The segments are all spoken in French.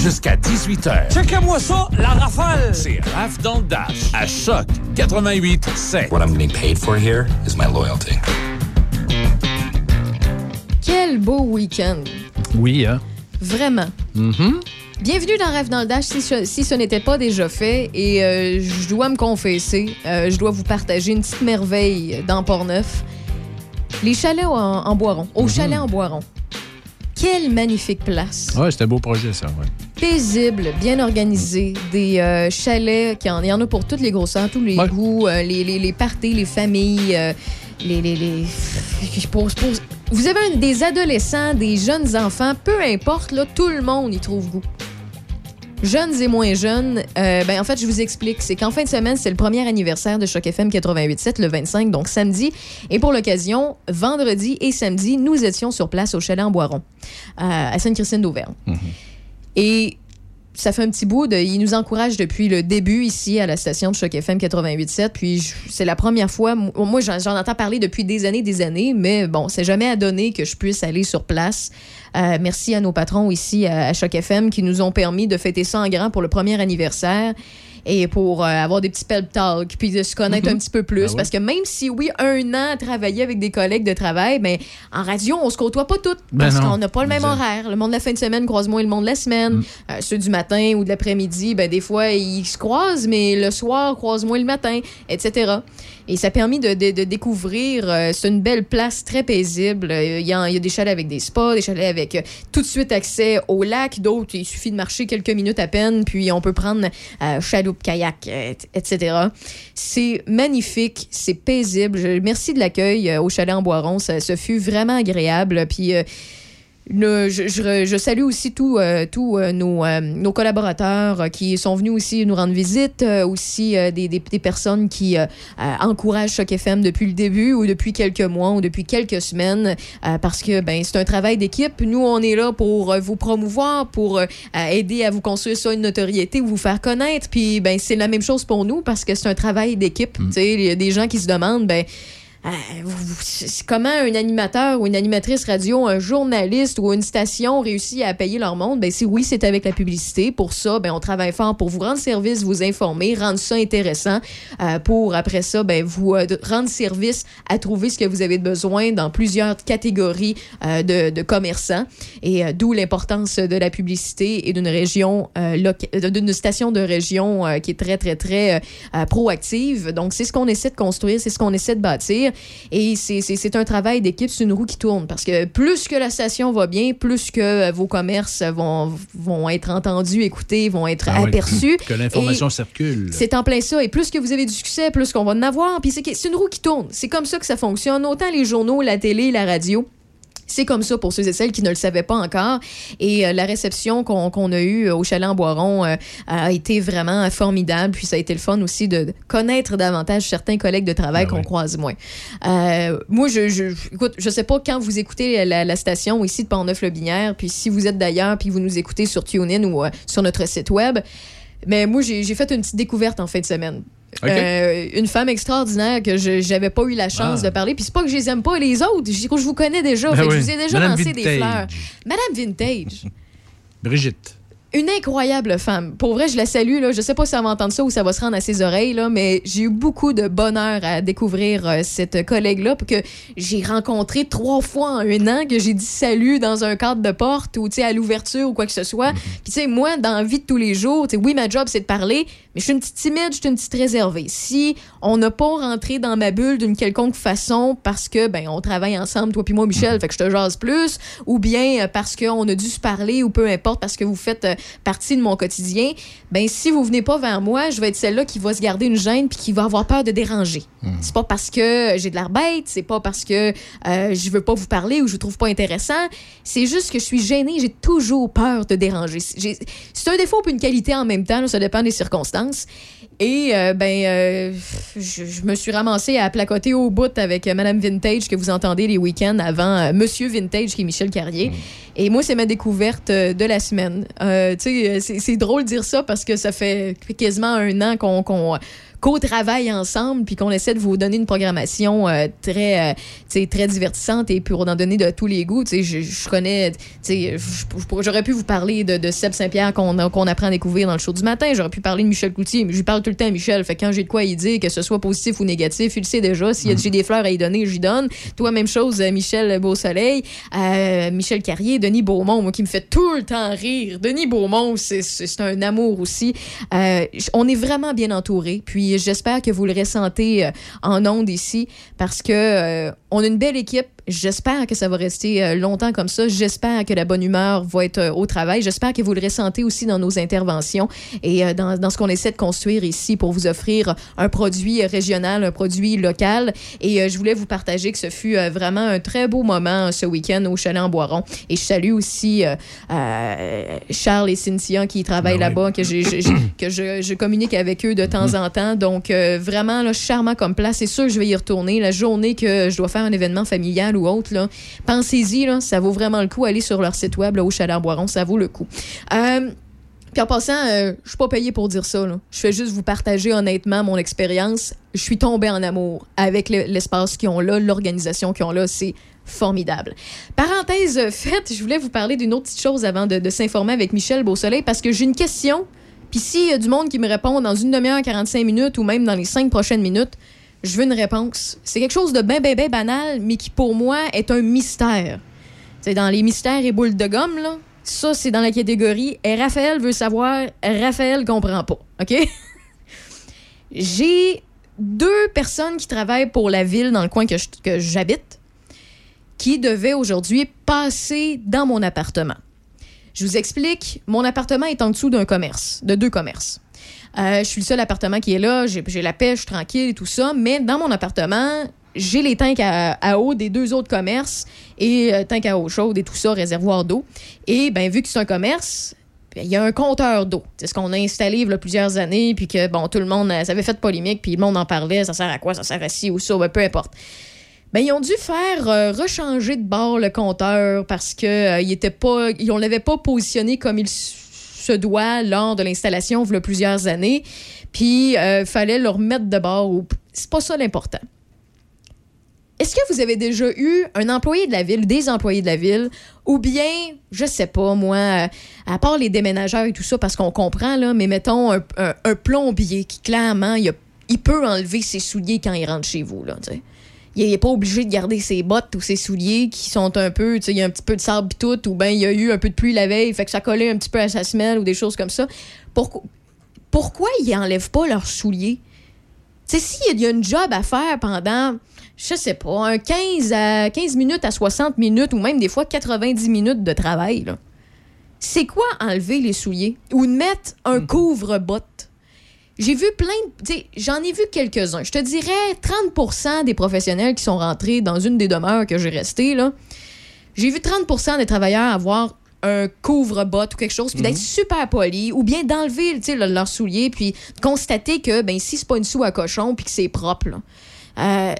jusqu'à 18h. Checkez-moi ça, la rafale! C'est Raph dans le Dash, à Choc 88 7. What I'm getting paid for here is my loyalty. Quel beau week-end. Oui, hein? Vraiment. Mhm. Bienvenue dans Rêve dans le Dash, si, ce- si ce n'était pas déjà fait. Et euh, je dois me confesser, euh, je dois vous partager une petite merveille dans Port-Neuf. Les chalets en, en Boiron, au chalet en Boiron. Quelle magnifique place. Ouais, c'est un beau projet, ça. Ouais. Paisible, bien organisé. Des euh, chalets, qui en- il y en a pour toutes les grosseurs, tous les Ouais. goûts, euh, les, les, les parties, les familles, euh, les... les, les... pour- pour- Vous avez des adolescents, des jeunes enfants, peu importe, là, tout le monde y trouve goût. Jeunes et moins jeunes, euh, ben en fait, je vous explique. C'est qu'en fin de semaine, c'est le premier anniversaire de Choc FM 88.7, le 25, donc samedi. Et pour l'occasion, vendredi et samedi, nous étions sur place au chalet en Boiron, euh, à Sainte-Christine d'Auvergne. Et ça fait un petit bout. De, il nous encourage depuis le début ici à la station de Choc FM 88.7. Puis c'est la première fois. Moi, j'en j'en entends parler depuis des années, des années. Mais bon, c'est jamais à donner que je puisse aller sur place. Euh, merci à nos patrons ici à, à Choc FM qui nous ont permis de fêter ça en grand pour le premier anniversaire. Et pour euh, avoir des petits pep talk, puis de se connaître un petit peu plus. Ah ouais. Parce que même si, oui, un an à travailler avec des collègues de travail, ben, en radio, on se côtoie pas toutes. Ben parce qu'on n'a pas le même Exact. horaire. Le monde de la fin de semaine croise moins le monde de la semaine. Mm. Euh, ceux du matin ou de l'après-midi, ben, des fois, ils se croisent, mais le soir, croisent moins le matin, etc. Et ça a permis de, de- de découvrir. euh, c'est une belle place très paisible. Il y, a, il y a des chalets avec des spas, des chalets avec tout de suite accès au lac. D'autres, il suffit de marcher quelques minutes à peine, puis on peut prendre euh, kayak, euh, etc. C'est magnifique, c'est paisible. Merci de l'accueil euh, au chalet en Boiron. Ça, ça fut vraiment agréable. Puis. Le- je, je- je salue aussi tous euh, tous, euh, nos, euh, nos collaborateurs qui sont venus aussi nous rendre visite, aussi des, des- des personnes qui encouragent Choc FM depuis le début ou depuis quelques mois ou depuis quelques semaines parce que ben c'est un travail d'équipe. Nous, on est là pour vous promouvoir, pour aider à vous construire ça une notoriété, vous faire connaître. Puis ben c'est la même chose pour nous parce que c'est un travail d'équipe. Sais, Il y a des gens qui se demandent ben euh, comment un animateur ou une animatrice radio, un journaliste ou une station réussit à payer leur monde? Ben, si oui, c'est avec la publicité. Pour ça, ben, on travaille fort pour vous rendre service, vous informer, rendre ça intéressant, euh, pour après ça, ben, vous euh, rendre service à trouver ce que vous avez besoin dans plusieurs catégories de, de commerçants. Et d'où l'importance de la publicité et d'une région, d'une station de région qui est très, très, très proactive. Donc, c'est ce qu'on essaie de construire, c'est ce qu'on essaie de bâtir. Et c'est- un travail d'équipe, c'est une roue qui tourne. Parce que plus que la station va bien, plus que euh, vos commerces vont, vont être entendus, écoutés, vont être Ah oui. aperçus. Que l'information circule. C'est en plein ça. Et plus que vous avez du succès, plus qu'on va en avoir. Puis c'est une roue qui tourne. C'est comme ça que ça fonctionne. Autant les journaux, la télé, la radio. C'est comme ça pour ceux et celles qui ne le savaient pas encore. Et euh, la réception qu'on a eue au chalet en Boiron euh, a été vraiment formidable. Puis ça a été le fun aussi de connaître davantage certains collègues de travail Ben qu'on oui. croise moins. Euh, moi, je, je, écoute, je sais pas quand vous écoutez la, la station ici de Pont-Neuf-le-Binière, puis si vous êtes d'ailleurs, puis vous nous écoutez sur TuneIn ou sur notre site web. Mais moi, j'ai fait une petite découverte en fin de semaine. Euh, une femme extraordinaire que je j'avais pas eu la chance Ah. de parler. Puis c'est pas que je les aime pas les autres. Je, je vous connais déjà. Ben fait que. Je vous ai déjà Madame lancé des fleurs. Madame Vintage. Brigitte. Une incroyable femme. Pour vrai, je la salue. Là. Je sais pas si elle va entendre ça ou ça va se rendre à ses oreilles, là, mais j'ai eu beaucoup de bonheur à découvrir euh, cette collègue-là que j'ai rencontrée trois fois en un an, que j'ai dit salut dans un cadre de porte ou tu sais, à l'ouverture ou quoi que ce soit. Puis tu sais, moi, dans la vie de tous les jours, tu sais, oui, ma job, c'est de parler, mais je suis une petite timide, je suis une petite réservée. Si on n'a pas rentré dans ma bulle d'une quelconque façon parce que, ben, on travaille ensemble, toi puis moi, Michel, fait que je te jase plus, ou bien euh, parce qu'on a dû se parler ou peu importe, parce que vous faites euh, partie de mon quotidien, ben, si vous venez pas vers moi, je vais être celle-là qui va se garder une gêne puis qui va avoir peur de déranger. C'est pas parce que j'ai de l'air bête, c'est pas parce que euh, je veux pas vous parler ou je vous trouve pas intéressant, c'est juste que je suis gênée, j'ai toujours peur de déranger. C'est un défaut puis une qualité en même temps, là, ça dépend des circonstances. Et euh, ben, euh, je, je me suis ramassée à placoter au bout avec euh, Madame Vintage que vous entendez les week-ends avant euh, Monsieur Vintage qui est Michel Carrier. Et moi, c'est ma découverte de la semaine. Euh, tu sais, c'est drôle de dire ça parce que ça fait quasiment un an qu'on qu'on qu'on travaille ensemble puis qu'on essaie de vous donner une programmation euh, très, euh, tu sais, très divertissante et pour en donner de tous les goûts. Tu sais, je, je connais, j'aurais pu vous parler de, de Seb Saint-Pierre qu'on qu'on apprend à découvrir dans le show du matin. J'aurais pu parler de Michel Cloutier, mais je lui parle tout le temps à Michel. Fait que quand j'ai de quoi y dire, que ce soit positif ou négatif, il le sait déjà. Si j'ai des fleurs à y donner, j'y donne. Toi, même chose, euh, Michel Beausoleil, euh, Michel Carrier, Denis Beaumont, moi, qui me fait tout le temps rire. Denis Beaumont, c'est- un amour aussi. Euh, on est vraiment bien entouré. Puis j'espère que vous le ressentez euh, en ondes ici parce que euh, on a une belle équipe. J'espère que ça va rester euh, longtemps comme ça. J'espère que la bonne humeur va être euh, au travail. J'espère que vous le ressentez aussi dans nos interventions et euh, dans, dans ce qu'on essaie de construire ici pour vous offrir un produit régional, un produit local. Et je voulais vous partager que ce fut vraiment un très beau moment euh, ce week-end au Chalet en Boiron. Et je salue aussi euh, euh, Charles et Cynthia qui travaillent Ben oui. là-bas, que, j'ai- j'ai- que je, je communique avec eux de temps en temps. Donc, euh, vraiment, là, charmant comme place. C'est sûr que je vais y retourner. La journée que je dois faire un événement familial ou autre, pensez-y, ça vaut vraiment le coup. Allez sur leur site web, au Chalet en Boiron, ça vaut le coup. Euh, puis en passant, euh, je suis pas payée pour dire ça. Je fais juste vous partager honnêtement mon expérience. Je suis tombée en amour avec le- l'espace qu'ils ont là, l'organisation qu'ils ont là. C'est formidable. Parenthèse faite, je voulais vous parler d'une autre petite chose avant de, de s'informer avec Michel Beausoleil parce que j'ai une question. Puis s'il y a du monde qui me répond dans une demi-heure, 45 minutes ou même dans les cinq prochaines minutes, je veux une réponse. C'est quelque chose de bien, bien, bien banal, mais qui pour moi est un mystère. C'est dans les mystères et boules de gomme, là. Ça, c'est dans la catégorie et Raphaël veut savoir, Raphaël comprend pas. OK? J'ai deux personnes qui travaillent pour la ville dans le coin que j'habite qui devaient aujourd'hui passer dans mon appartement. Je vous explique, mon appartement est en dessous d'un commerce, de deux commerces. Euh, je suis le seul appartement qui est là, j'ai la pêche tranquille et tout ça, mais dans mon appartement, j'ai les tanks à, eau des deux autres commerces et euh, tanks à eau chaude et tout ça, réservoir d'eau. Et ben vu que c'est un commerce, ben, il y a un compteur d'eau. C'est ce qu'on a installé il y a plusieurs années, puis que bon, tout le monde, ça avait fait polémique, puis le monde en parlait, ça sert à quoi, ça sert à ci ou ça, ben, peu importe. Ben, ils ont dû faire euh, rechanger de bord le compteur parce que euh, était l'avait pas positionné comme il se doit lors de l'installation il y a plusieurs années. Puis euh, fallait le remettre de bord. C'est pas ça l'important. Est-ce que vous avez déjà eu un employé de la ville, des employés de la ville, ou bien, je sais pas, moi, euh, à part les déménageurs et tout ça, parce qu'on comprend, là, mais mettons un, plombier qui, clairement, il, peut enlever ses souliers quand il rentre chez vous, là. Il n'est pas obligé de garder ses bottes ou ses souliers qui sont un peu, tu sais, il y a un petit peu de sable tout, ou bien il y a eu un peu de pluie la veille, fait que ça collait un petit peu à sa semelle ou des choses comme ça. Pourquoi, pourquoi ils enlèvent pas leurs souliers? Tu sais, s'il y a une job à faire pendant, je sais pas, un 15, à 15 minutes à 60 minutes ou même des fois 90 minutes de travail, c'est quoi enlever les souliers? Ou de mettre un couvre-botte? J'ai vu plein de. J'en ai vu quelques-uns. Je te dirais 30% des professionnels qui sont rentrés dans une des demeures que j'ai restées, là. J'ai vu 30% des travailleurs avoir un couvre-botte ou quelque chose, puis d'être super poli, ou bien d'enlever le- leurs souliers, puis de constater que, ben, si c'est pas une sou à cochon, puis que c'est propre, là. Euh,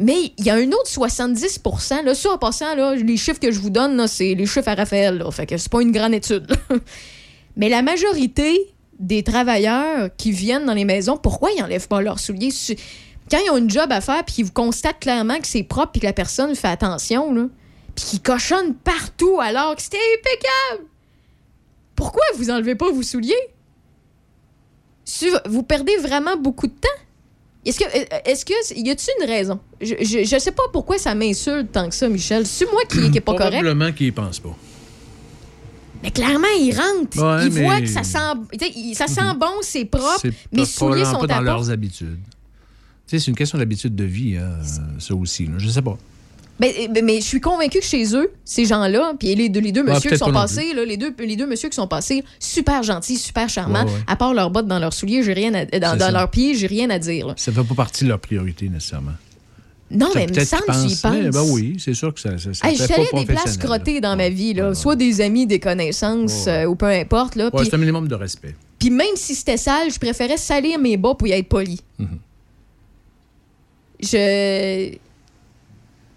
mais il y a un autre 70% là, ça en passant, là, les chiffres que je vous donne, c'est les chiffres à Raphaël, là, fait que c'est pas une grande étude. là. Mais la majorité des travailleurs qui viennent dans les maisons, pourquoi ils n'enlèvent pas leurs souliers? Quand ils ont une job à faire puis qu'ils vous constatent clairement que c'est propre puis que la personne fait attention, là, puis qu'ils cochonnent partout alors que c'était impeccable, pourquoi vous enlevez pas vos souliers? Vous perdez vraiment beaucoup de temps? Est-ce que, est-ce y a-t-il une raison? Je, je sais pas pourquoi ça m'insulte tant que ça, Michel. C'est moi qui, qui est pas correct. Probablement qu'ils y pensent pas. Mais clairement, il rentre. Ouais, il voit mais- que ça sent, ça sent bon, c'est propre. Mes pas- souliers sont pas dans leurs habitudes. C'est une question d'habitude de vie, hein, ça aussi. là. Je sais pas. Ben, mais, mais je suis convaincue que chez eux, ces gens-là, puis les deux, les deux Ah, messieurs qui sont passés, là, les, deux, les deux messieurs qui sont passés, super gentils, super charmants. Ouais, ouais. À part leurs bottes dans leurs souliers, j'ai rien à, dans, leurs pieds, j'ai rien à dire. là. Ça fait pas partie de leur priorité, nécessairement. Non, Ça, mais il me semble que tu y penses. Ben oui, c'est sûr que ça, ça, ça Hey, je suis des places crottées dans ma vie, là, Ouais, soit des amis, des connaissances, Ouais, ouais. euh, ou peu importe. Là, c'est un minimum de respect. Puis même si c'était sale, je préférais salir mes bas pour y être poli. Mhm. Je.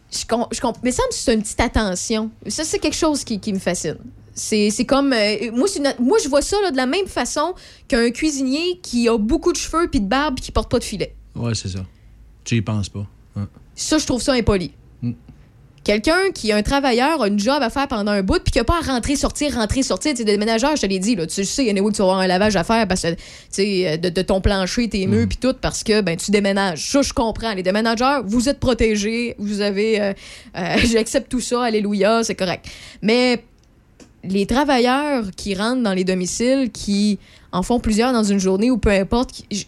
Je, com- je mais ça me semble que c'est une petite attention. Ça, c'est quelque chose qui, qui me fascine. C'est comme. euh, moi, une- moi, je vois ça là, de la même façon qu'un cuisinier qui a beaucoup de cheveux puis de barbe puis qui porte pas de filet. Ouais, c'est ça. Tu y penses pas? Ouais. Ça, je trouve ça impoli. Mm. Quelqu'un qui est un travailleur, a une job à faire pendant un bout, puis qui n'a pas à rentrer, sortir, rentrer, sortir. Tu sais, des ménageurs, je te l'ai dit, là, tu sais, anyway, que tu vas avoir un lavage à faire parce que, tu sais, euh, de, de ton plancher, tes murs, puis tout, parce que, ben, tu déménages. Ça, je comprends. Les déménageurs, vous êtes protégés, vous avez. euh, euh, J'accepte tout ça, alléluia, c'est correct. Mais les travailleurs qui rentrent dans les domiciles, qui en font plusieurs dans une journée ou peu importe, qui-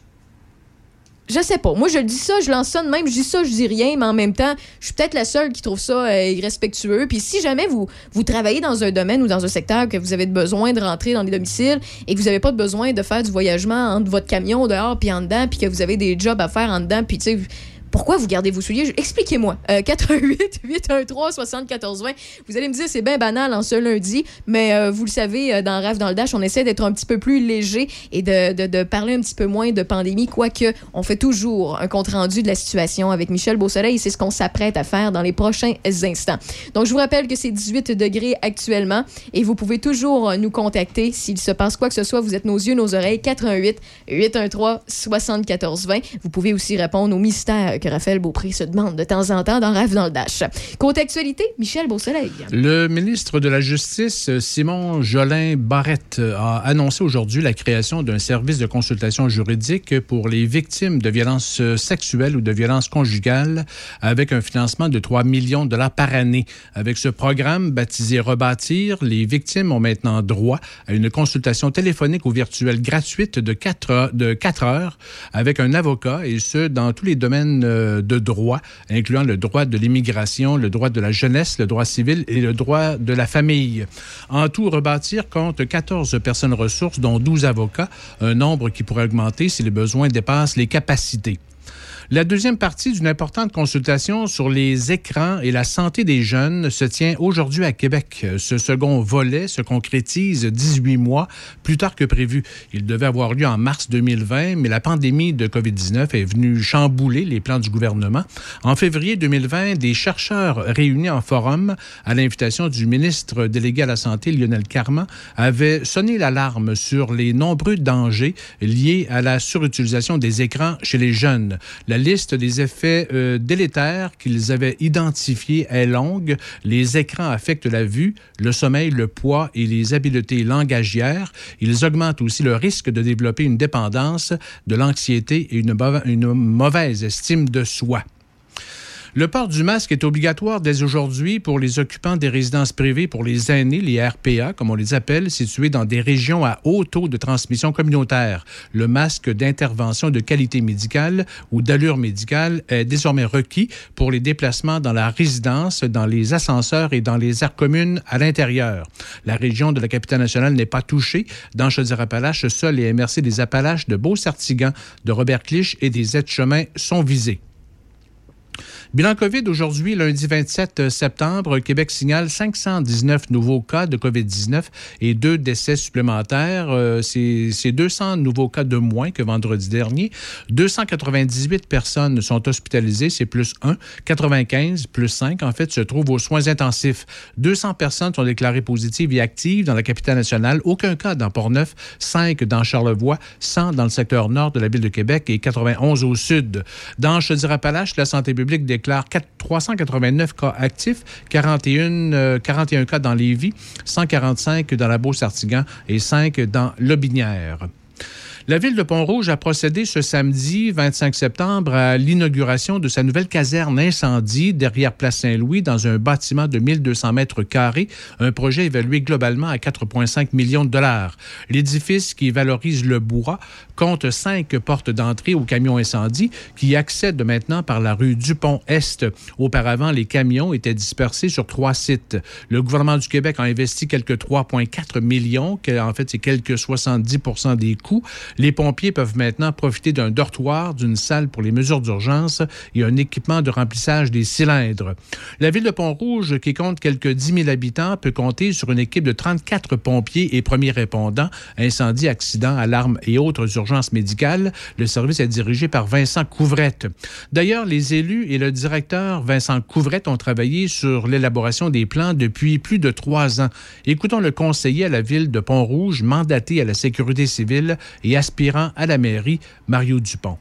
je- sais pas. Moi, je dis ça, je lance même, je dis ça, je dis rien, mais en même temps, je suis peut-être la seule qui trouve ça euh, irrespectueux. Puis si jamais vous, vous travaillez dans un domaine ou dans un secteur que vous avez besoin de rentrer dans les domiciles et que vous n'avez pas besoin de faire du voyagement entre votre camion dehors puis en dedans, puis que vous avez des jobs à faire en dedans, puis tu sais, pourquoi vous gardez vos souliers? Expliquez-moi. Euh, 88 813 74 20. Vous allez me dire, c'est bien banal en ce lundi, mais euh, vous le savez, euh, dans Rave dans le Dash, on essaie d'être un petit peu plus léger et de, de- parler un petit peu moins de pandémie, quoique on fait toujours un compte-rendu de la situation avec Michel Beausoleil c'est ce qu'on s'apprête à faire dans les prochains instants. Donc, je vous rappelle que c'est 18 degrés actuellement et vous pouvez toujours euh, nous contacter s'il se passe quoi que ce soit. Vous êtes nos yeux, nos oreilles. 88 813 74 20. Vous pouvez aussi répondre aux mystères que Raphaël Beaupré se demande de temps en temps dans Rêve dans le Dash. Côté Michel Beausoleil. Le ministre de la Justice, Simon Jolin Barrette, a annoncé aujourd'hui la création d'un service de consultation juridique pour les victimes de violences sexuelles ou de violences conjugales avec un financement de 3 millions de dollars par année. Avec ce programme baptisé Rebâtir, les victimes ont maintenant droit à une consultation téléphonique ou virtuelle gratuite de 4 heures, de 4 heures avec un avocat et ce, dans tous les domaines de droit, incluant le droit de l'immigration, le droit de la jeunesse, le droit civil et le droit de la famille. En tout, Rebâtir compte 14 personnes ressources, dont 12 avocats, un nombre qui pourrait augmenter si les besoins dépassent les capacités. La deuxième partie d'une importante consultation sur les écrans et la santé des jeunes se tient aujourd'hui à Québec. Ce second volet se concrétise 18 mois plus tard que prévu. Il devait avoir lieu en mars 2020, mais la pandémie de COVID-19 est venue chambouler les plans du gouvernement. En février 2020, des chercheurs réunis en forum à l'invitation du ministre délégué à la Santé, Lionel Carman, avaient sonné l'alarme sur les nombreux dangers liés à la surutilisation des écrans chez les jeunes. Liste des effets euh, délétères qu'ils avaient identifiés est longue. Les écrans affectent la vue, le sommeil, le poids et les habiletés langagières. Ils augmentent aussi le risque de développer une dépendance, de l'anxiété et une, mauva- une mauvaise estime de soi. Le port du masque est obligatoire dès aujourd'hui pour les occupants des résidences privées pour les aînés, les RPA, comme on les appelle, situés dans des régions à haut taux de transmission communautaire. Le masque d'intervention de qualité médicale ou d'allure médicale est désormais requis pour les déplacements dans la résidence, dans les ascenseurs et dans les aires communes à l'intérieur. La région de la capitale nationale n'est pas touchée. Dans Chaudière-Appalaches, seuls les MRC des Appalaches de Beau-Sartigan, de Robert Clich et des aides-chemins sont visés. Bilan COVID aujourd'hui, lundi 27 septembre, Québec signale 519 nouveaux cas de COVID-19 et deux décès supplémentaires. Euh, C'est c'est 200 nouveaux cas de moins que vendredi dernier. 298 personnes sont hospitalisées, c'est plus 1. 95, plus 5, en fait, se trouvent aux soins intensifs. 200 personnes sont déclarées positives et actives dans la capitale nationale. Aucun cas dans Port-Neuf, 5 dans Charlevoix, 100 dans le secteur nord de la ville de Québec et 91 au sud. Dans Chaudière-Appalaches, la santé publique déclare 4 389 cas actifs, 41, euh, 41 cas dans Lévis, 145 dans la Beauce-Artigan et 5 dans Lobinière. La ville de Pont-Rouge a procédé ce samedi 25 septembre à l'inauguration de sa nouvelle caserne incendie derrière Place Saint-Louis dans un bâtiment de 1200 mètres carrés, un projet évalué globalement à 4,5 millions de dollars. L'édifice qui valorise le bois compte cinq portes d'entrée aux camions incendies qui accèdent maintenant par la rue Dupont-Est. Auparavant, les camions étaient dispersés sur trois sites. Le gouvernement du Québec a investi quelques 3,4 millions, en fait, c'est quelques 70% des coûts. Les pompiers peuvent maintenant profiter d'un dortoir, d'une salle pour les mesures d'urgence et un équipement de remplissage des cylindres. La ville de Pont-Rouge, qui compte quelques 10 000 habitants, peut compter sur une équipe de 34 pompiers et premiers répondants, incendie, accident, alarme et autres urgences médicales. Le service est dirigé par Vincent Couvrette. D'ailleurs, les élus et le directeur Vincent Couvrette ont travaillé sur l'élaboration des plans depuis plus de trois ans. Écoutons le conseiller à la ville de Pont-Rouge, mandaté à la sécurité civile et aspirant à la mairie, Mario Dupont.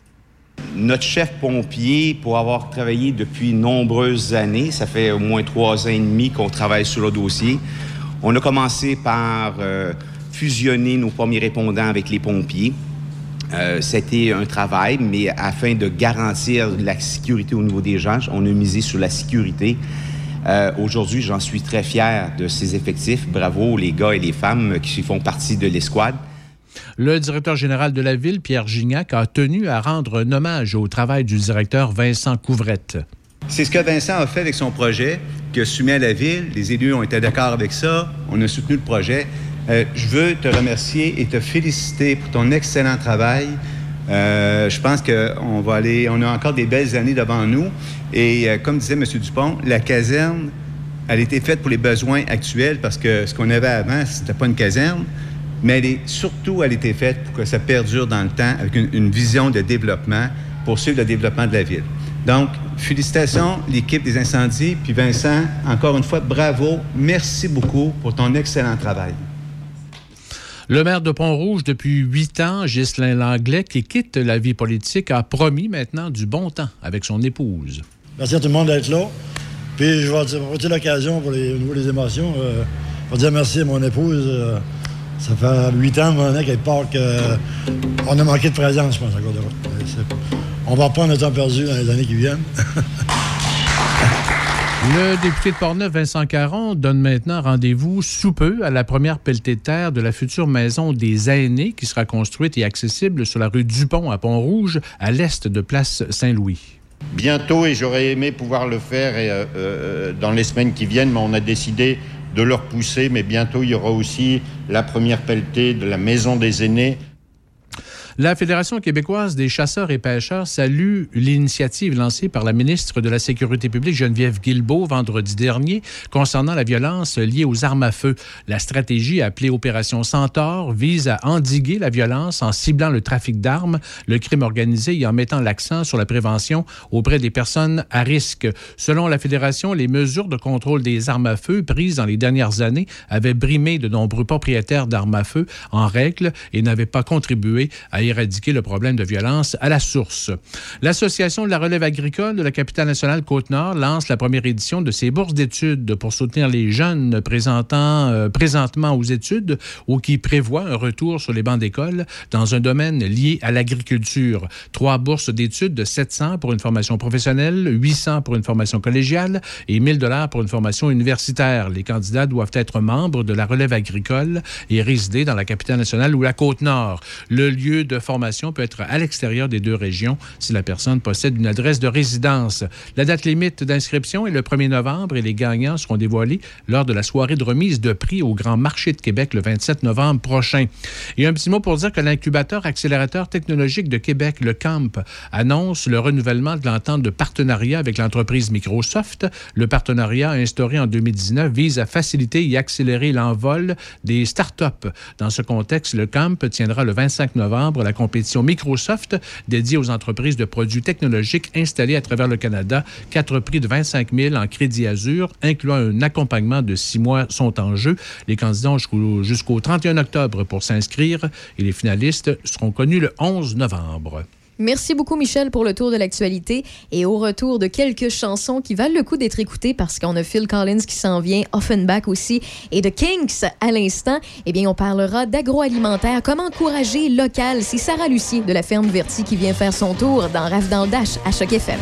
Notre chef pompier, pour avoir travaillé depuis nombreuses années, ça fait au moins trois ans et demi qu'on travaille sur le dossier, on a commencé par euh, fusionner nos premiers répondants avec les pompiers. Euh, c'était un travail, mais afin de garantir la sécurité au niveau des gens, on a misé sur la sécurité. Euh, aujourd'hui, j'en suis très fier de ces effectifs. Bravo les gars et les femmes qui font partie de l'escouade. Le directeur général de la ville, Pierre Gignac, a tenu à rendre un hommage au travail du directeur Vincent Couvrette. C'est ce que Vincent a fait avec son projet, que soumis à la ville. Les élus ont été d'accord avec ça. On a soutenu le projet. Euh, je veux te remercier et te féliciter pour ton excellent travail. Euh, je pense qu'on va aller, on a encore des belles années devant nous. Et euh, comme disait M. Dupont, la caserne, elle a été faite pour les besoins actuels parce que ce qu'on avait avant, c'était pas une caserne, mais elle est surtout, elle a été faite pour que ça perdure dans le temps avec une, une vision de développement pour suivre le développement de la ville. Donc, félicitations, l'équipe des incendies. Puis Vincent, encore une fois, bravo. Merci beaucoup pour ton excellent travail. Le maire de Pont-Rouge, depuis huit ans, Ghislain Langlais, qui quitte la vie politique, a promis maintenant du bon temps avec son épouse. Merci à tout le monde d'être là. Puis je vais apporter l'occasion pour les, au niveau des émotions. Euh, pour dire merci à mon épouse. Euh, ça fait huit ans maintenant qu'elle part qu'on a manqué de présence, je pense, encore de On va reprendre le temps perdu dans les années qui viennent. Le député de Portneuf, Vincent Caron, donne maintenant rendez-vous sous peu à la première pelletée de terre de la future maison des aînés qui sera construite et accessible sur la rue Dupont à Pont-Rouge, à l'est de Place Saint-Louis. Bientôt, et j'aurais aimé pouvoir le faire euh, euh, dans les semaines qui viennent, mais on a décidé de le repousser. Mais bientôt, il y aura aussi la première pelletée de la maison des aînés la Fédération québécoise des chasseurs et pêcheurs salue l'initiative lancée par la ministre de la Sécurité publique Geneviève Guilbeault vendredi dernier concernant la violence liée aux armes à feu. La stratégie appelée Opération Centaure vise à endiguer la violence en ciblant le trafic d'armes, le crime organisé et en mettant l'accent sur la prévention auprès des personnes à risque. Selon la Fédération, les mesures de contrôle des armes à feu prises dans les dernières années avaient brimé de nombreux propriétaires d'armes à feu en règle et n'avaient pas contribué à éradiquer le problème de violence à la source. L'Association de la relève agricole de la capitale nationale Côte-Nord lance la première édition de ses bourses d'études pour soutenir les jeunes présentant, euh, présentement aux études ou qui prévoient un retour sur les bancs d'école dans un domaine lié à l'agriculture. Trois bourses d'études de 700 pour une formation professionnelle, 800 pour une formation collégiale et 1000 dollars pour une formation universitaire. Les candidats doivent être membres de la relève agricole et résider dans la capitale nationale ou la Côte-Nord. Le lieu de formation peut être à l'extérieur des deux régions si la personne possède une adresse de résidence. La date limite d'inscription est le 1er novembre et les gagnants seront dévoilés lors de la soirée de remise de prix au Grand Marché de Québec le 27 novembre prochain. Et un petit mot pour dire que l'incubateur accélérateur technologique de Québec, le CAMP, annonce le renouvellement de l'entente de partenariat avec l'entreprise Microsoft. Le partenariat instauré en 2019 vise à faciliter et accélérer l'envol des startups. Dans ce contexte, le CAMP tiendra le 25 novembre la compétition Microsoft dédiée aux entreprises de produits technologiques installées à travers le Canada. Quatre prix de 25 000 en crédit Azur, incluant un accompagnement de six mois, sont en jeu. Les candidats ont jusqu'au 31 octobre pour s'inscrire et les finalistes seront connus le 11 novembre. Merci beaucoup, Michel, pour le tour de l'actualité et au retour de quelques chansons qui valent le coup d'être écoutées parce qu'on a Phil Collins qui s'en vient, Offenbach aussi, et de Kinks à l'instant. Eh bien, on parlera d'agroalimentaire, comment encourager local? C'est Sarah Lucier de la ferme Verti qui vient faire son tour dans Rave dans le Dash à Choc FM.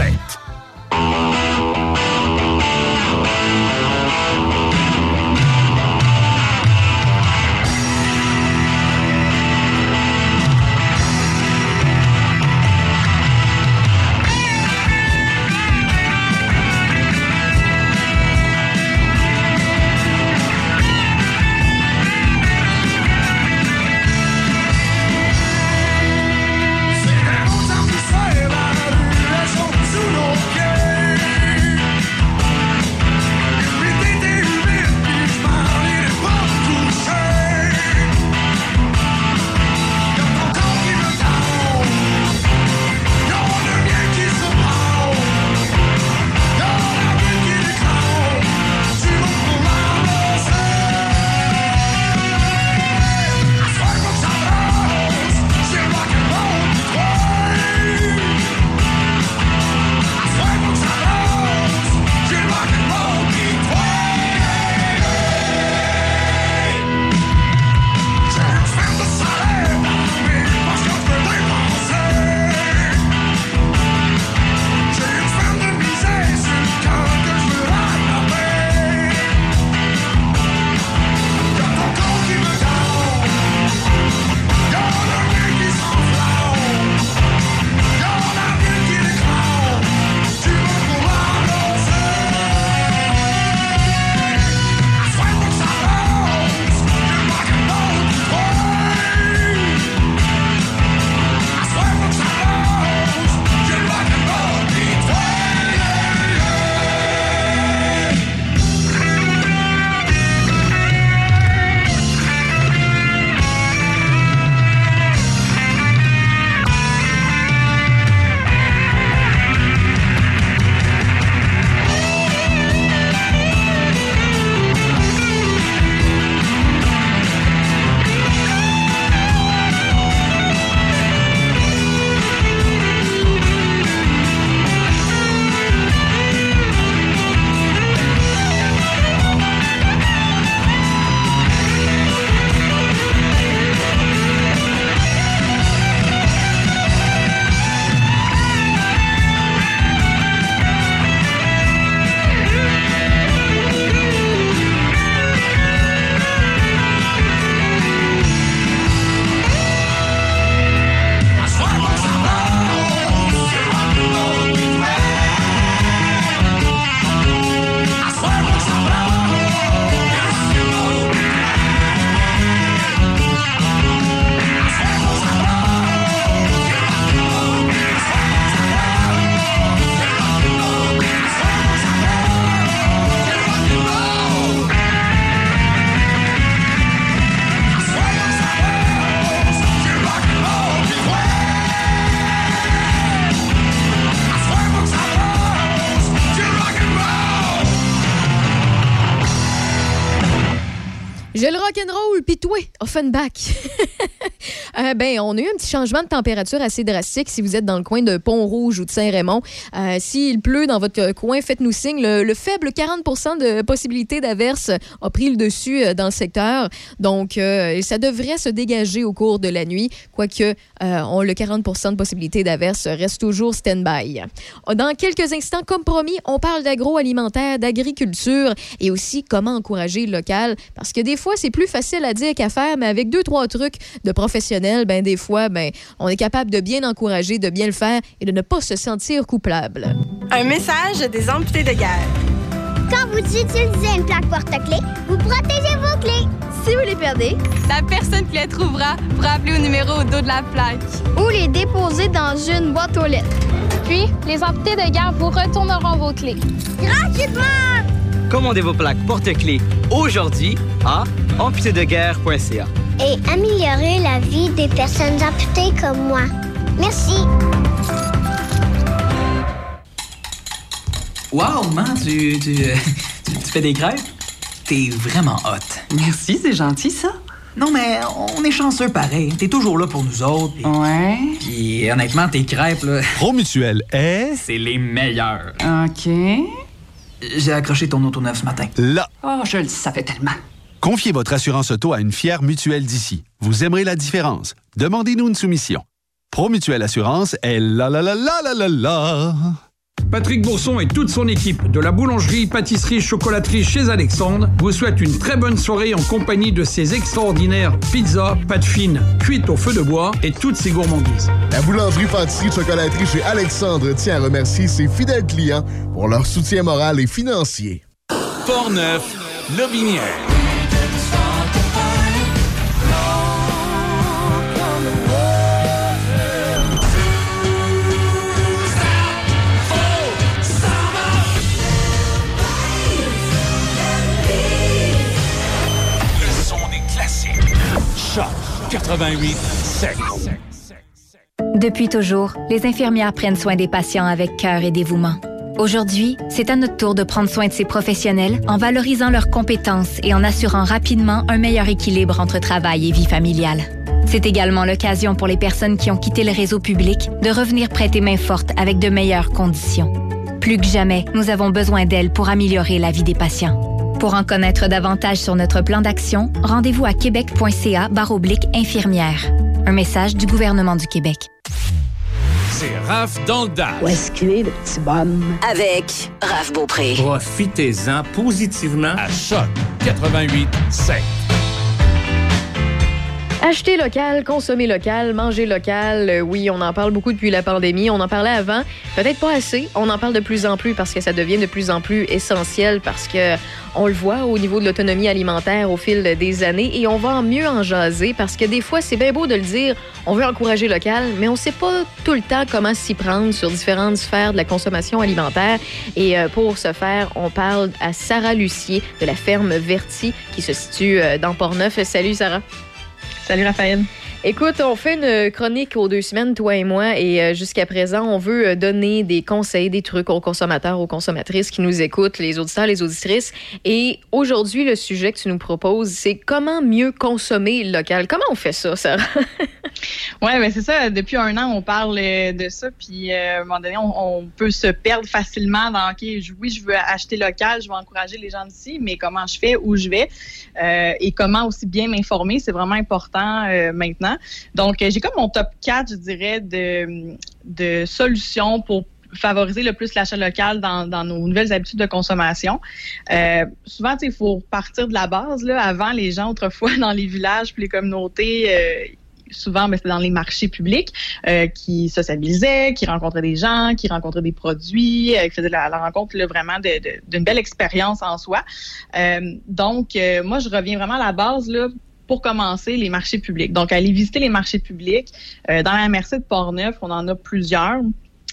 88 Je le rock'n'roll, pis toi, Offenbach. Euh, ben, on a eu un petit changement de température assez drastique si vous êtes dans le coin de Pont-Rouge ou de Saint-Raymond. Euh, S'il pleut dans votre coin, faites-nous signe. Le, le faible 40 de possibilité d'averse a pris le dessus euh, dans le secteur. Donc, euh, ça devrait se dégager au cours de la nuit, quoique euh, on, le 40 de possibilité d'averse reste toujours stand-by. Dans quelques instants, comme promis, on parle d'agroalimentaire, d'agriculture et aussi comment encourager le local. Parce que des fois, c'est plus facile à dire qu'à faire, mais avec deux, trois trucs de professionnels, ben, des fois, ben, on est capable de bien encourager, de bien le faire et de ne pas se sentir coupable. Un message des amputés de guerre. Quand vous utilisez une plaque porte-clés, vous protégez vos clés. Si vous les perdez, la personne qui les trouvera pourra appeler au numéro au dos de la plaque. Ou les déposer dans une boîte aux lettres. Puis, les amputés de guerre vous retourneront vos clés. Gratuitement! Commandez vos plaques porte-clés aujourd'hui à amputédeguerre.ca. Et améliorer la vie des personnes amputées comme moi. Merci. Wow, man, tu, tu, tu, tu fais des crêpes? T'es vraiment hot. Merci, c'est gentil, ça. Non, mais on est chanceux pareil. T'es toujours là pour nous autres. pis- Ouais. Puis honnêtement, tes crêpes, là, Promutuel est c'est les meilleurs. OK. J'ai accroché ton auto neuf ce matin. là. Oh, je le savais tellement. Confiez votre assurance auto à une fière mutuelle d'ici. Vous aimerez la différence. Demandez-nous une soumission. Promutuelle Assurance est la la la la la la la. Patrick Bourson et toute son équipe de la boulangerie, pâtisserie, chocolaterie chez Alexandre vous souhaitent une très bonne soirée en compagnie de ces extraordinaires pizzas, pâtes fines, cuites au feu de bois et toutes ces gourmandises. La boulangerie, pâtisserie, chocolaterie chez Alexandre tient à remercier ses fidèles clients pour leur soutien moral et financier. Portneuf, Lobinière. 88 7. Depuis toujours, les infirmières prennent soin des patients avec cœur et dévouement. Aujourd'hui, c'est à notre tour de prendre soin de ces professionnels en valorisant leurs compétences et en assurant rapidement un meilleur équilibre entre travail et vie familiale. C'est également l'occasion pour les personnes qui ont quitté le réseau public de revenir prêter main forte avec de meilleures conditions. Plus que jamais, nous avons besoin d'elles pour améliorer la vie des patients. Pour en connaître davantage sur notre plan d'action, rendez-vous à québec.ca baroblique infirmière. Un message du gouvernement du Québec. C'est Raph dans le Dash. Où est-ce qu'il est, le petit bonhomme? Avec Raph Beaupré. Profitez-en positivement à Choc 88 7. Acheter local, consommer local, manger local, euh, oui, on en parle beaucoup depuis la pandémie. On en parlait avant, peut-être pas assez. On en parle de plus en plus parce que ça devient de plus en plus essentiel parce que on le voit au niveau de l'autonomie alimentaire au fil des années et on va mieux en jaser parce que des fois, c'est bien beau de le dire, on veut encourager local, mais on sait pas tout le temps comment s'y prendre sur différentes sphères de la consommation alimentaire. Et euh, pour ce faire, on parle à Sarah Lucier de la ferme Verti qui se situe euh, dans Portneuf. Salut Sarah. Salut Raphaël. Écoute, on fait une chronique aux deux semaines, toi et moi, et euh, jusqu'à présent, on veut euh, donner des conseils, des trucs aux consommateurs, aux consommatrices qui nous écoutent, les auditeurs, les auditrices. Et aujourd'hui, le sujet que tu nous proposes, c'est comment mieux consommer local. Comment on fait ça, Sarah? Oui, ben c'est ça. Depuis un an, on parle euh, de ça, puis à un moment donné, on, peut se perdre facilement dans OK, oui, je veux acheter local, je veux encourager les gens d'ici, mais comment je fais, où je vais, et comment aussi bien m'informer, c'est vraiment important maintenant. Donc, euh, j'ai comme mon top 4, je dirais, de, solutions pour favoriser le plus l'achat local dans, nos nouvelles habitudes de consommation. Euh, souvent, il faut partir de la base. Avant, les gens, autrefois, dans les villages puis les communautés, euh, souvent, ben, c'était dans les marchés publics qui sociabilisaient, qui rencontraient des gens, qui rencontraient des produits, qui faisaient la, rencontre vraiment d'une belle expérience en soi. Donc, moi, je reviens vraiment à la base là, pour commencer, les marchés publics. Donc, aller visiter les marchés publics. Euh, dans la MRC de Portneuf, on en a plusieurs.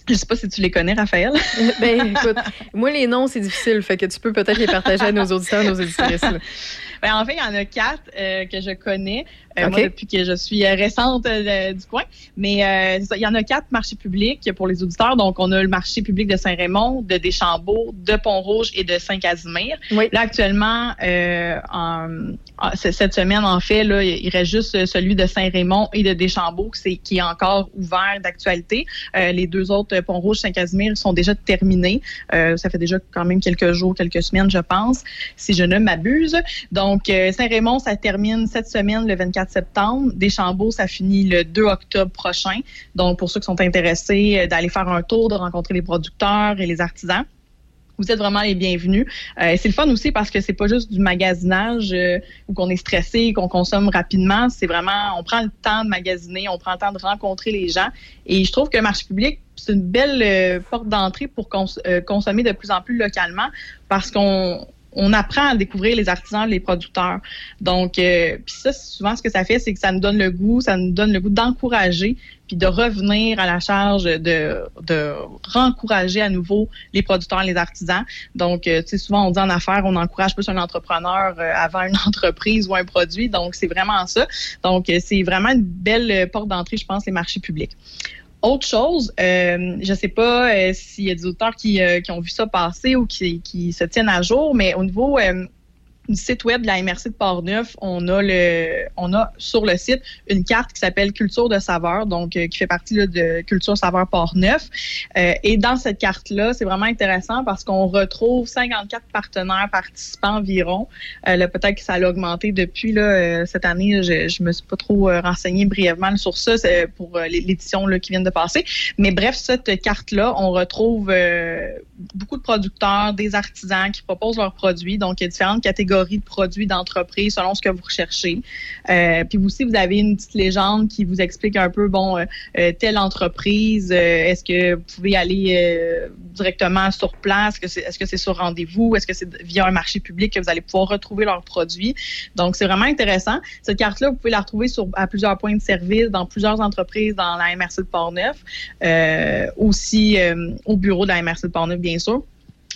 Je sais pas si tu les connais, Raphaël. ben, écoute, moi, les noms, c'est difficile, fait que tu peux peut-être les partager à nos auditeurs, nos auditrices. Ben, en fait, il y en a quatre euh, que je connais, euh, OK. moi, depuis que je suis euh, récente euh, du coin. Mais euh, il y en a quatre marchés publics pour les auditeurs. Donc, on a le marché public de Saint-Raymond, de Deschambault, de Pont-Rouge et de Saint-Casimir. Là, actuellement, euh, en- en- cette semaine, en fait, là, il reste juste celui de Saint-Raymond et de Deschambault qui, est encore ouvert d'actualité. Euh, les deux autres, Pont-Rouge, Saint-Casimir, sont déjà terminés. Euh, ça fait déjà quand même quelques jours, quelques semaines, je pense, si je ne m'abuse. Donc, euh, Saint-Raymond, ça termine cette semaine, le 24 septembre. Deschambault, ça finit le 2 octobre prochain. Donc, pour ceux qui sont intéressés euh, d'aller faire un tour, de rencontrer les producteurs et les artisans. Vous êtes vraiment les bienvenus. Euh, c'est le fun aussi parce que c'est pas juste du magasinage où qu'on est stressé, qu'on consomme rapidement. C'est vraiment, on prend le temps de magasiner, on prend le temps de rencontrer les gens. Et je trouve que le marché public, c'est une belle porte d'entrée pour cons- consommer de plus en plus localement parce qu'on on apprend à découvrir les artisans, les producteurs. Donc, euh, puis ça, souvent, ce que ça fait, c'est que ça nous donne le goût, ça nous donne le goût d'encourager, puis de revenir à la charge de, de rencourager à nouveau les producteurs, les artisans. Donc, euh, tu sais, souvent, on dit en affaires, on encourage plus un entrepreneur euh, avant une entreprise ou un produit. Donc, c'est vraiment ça. Donc, euh, c'est vraiment une belle porte d'entrée, je pense, les marchés publics. Autre chose, euh, je sais pas euh, s'il y a des auteurs qui, euh, qui ont vu ça passer ou qui, qui se tiennent à jour, mais au niveau euh, site web de la MRC de Portneuf, on a sur le site une carte qui s'appelle Culture de saveur, donc euh, qui fait partie de Culture Saveur Portneuf. Euh, et dans cette carte-là, c'est vraiment intéressant parce qu'on retrouve 54 partenaires participants environ. Euh, là, peut-être que ça a augmenté depuis cette année. Je, je me suis pas trop renseignée brièvement sur ça pour l'édition qui vient de passer. Mais bref, cette carte-là, on retrouve beaucoup de producteurs, des artisans qui proposent leurs produits. Donc, il y a différentes catégories de produits d'entreprise selon ce que vous recherchez. Euh, puis aussi, vous avez une petite légende qui vous explique un peu, bon, euh, euh, telle entreprise, euh, est-ce que vous pouvez aller directement sur place? Est-ce que c'est sur rendez-vous? Est-ce que c'est via un marché public que vous allez pouvoir retrouver leurs produits? Donc, c'est vraiment intéressant. Cette carte-là, vous pouvez la retrouver à plusieurs points de service, dans plusieurs entreprises, dans la MRC de Portneuf, aussi au bureau de la MRC de Portneuf, bien sûr.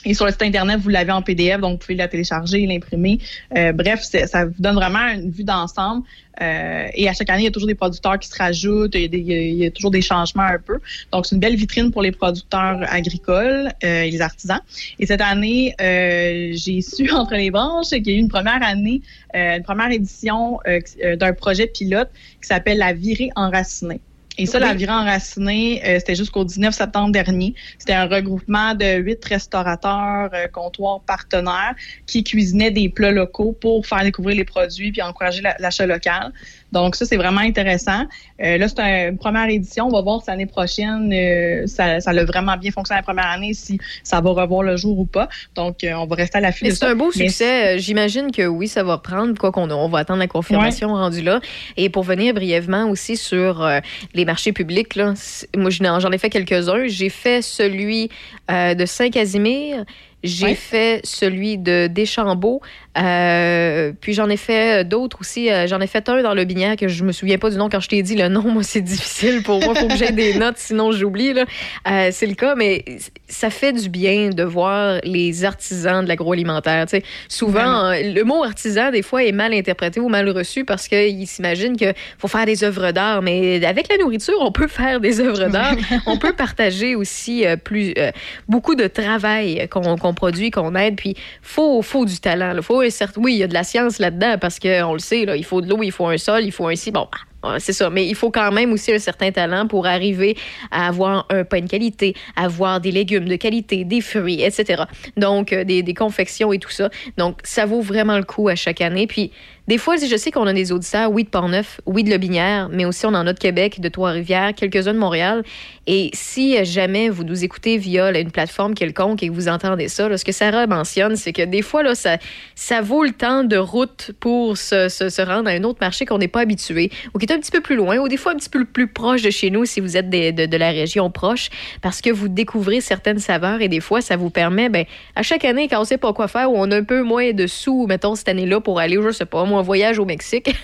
Et sur le site Internet, vous l'avez en PDF, donc vous pouvez la télécharger, l'imprimer. Euh, bref, ça vous donne vraiment une vue d'ensemble. Euh, et à chaque année, il y a toujours des producteurs qui se rajoutent, il y a, des- il y a- toujours des changements un peu. Donc, c'est une belle vitrine pour les producteurs agricoles euh, et les artisans. Et cette année, euh, j'ai su entre les branches qu'il y a eu une première année, euh, une première édition euh, d'un projet pilote qui s'appelle La virée enracinée. Et ça, la virée enracinée, euh, c'était jusqu'au 19 septembre dernier. C'était un regroupement de huit restaurateurs, euh, comptoirs partenaires qui cuisinaient des plats locaux pour faire découvrir les produits puis encourager la- l'achat local. Donc ça, c'est vraiment intéressant. Euh, là, c'est un- une première édition. On va voir si l'année prochaine, euh, ça, ça a vraiment bien fonctionné la première année, si ça va revoir le jour ou pas. Donc, euh, on va rester à l'affût de c'est ça. un beau succès. J'imagine que oui, ça va prendre, quoi qu'on on va attendre la confirmation rendue là. Et pour venir brièvement aussi sur les marchés publics, là, c'est- moi j'en j'en ai fait quelques-uns. J'ai fait celui de Saint-Casimir. J'ai fait celui de Deschambault. Euh, puis j'en ai fait d'autres aussi. Euh, j'en ai fait un dans le Binière que je me souviens pas du nom. Quand je t'ai dit le nom, moi, c'est difficile pour moi. Faut que j'aie des notes, sinon j'oublie. Euh, c'est le cas, mais ça fait du bien de voir les artisans de l'agroalimentaire. Tu sais, souvent, euh, le mot artisan, des fois, est mal interprété ou mal reçu parce qu'ils s'imaginent qu'il faut faire des œuvres d'art. Mais avec la nourriture, on peut faire des œuvres d'art. on peut partager aussi euh, plus, euh, beaucoup de travail qu'on qu'on produit, qu'on aide. Puis, faut, faut du talent. là. Faut, oui, il y a de la science là-dedans parce qu'on le sait, il faut de l'eau, il faut un sol, il faut un si. Bon, ah, c'est ça. Mais il faut quand même aussi un certain talent pour arriver à avoir un pain de qualité, avoir des légumes de qualité, des fruits, etc. Donc, euh, des, des confections et tout ça. Donc, ça vaut vraiment le coup à chaque année. Puis, des fois, je sais qu'on a des auditeurs, oui, de Portneuf, oui, de Lobinière, mais aussi on en a de Québec, de Trois-Rivières, quelques-uns de Montréal. Et si jamais vous nous écoutez via une plateforme quelconque et que vous entendez ça, ce que Sarah mentionne, c'est que des fois, là, ça, ça vaut le temps de route pour se, se- rendre à un autre marché qu'on n'est pas habitué ou qui est un petit peu plus loin ou des fois un petit peu plus proche de chez nous si vous êtes de la région proche parce que vous découvrez certaines saveurs et des fois, ça vous permet, ben, à chaque année, quand on sait pas quoi faire ou on a un peu moins de sous, mettons, cette année-là pour aller, je sais pas, moi, voyage au Mexique,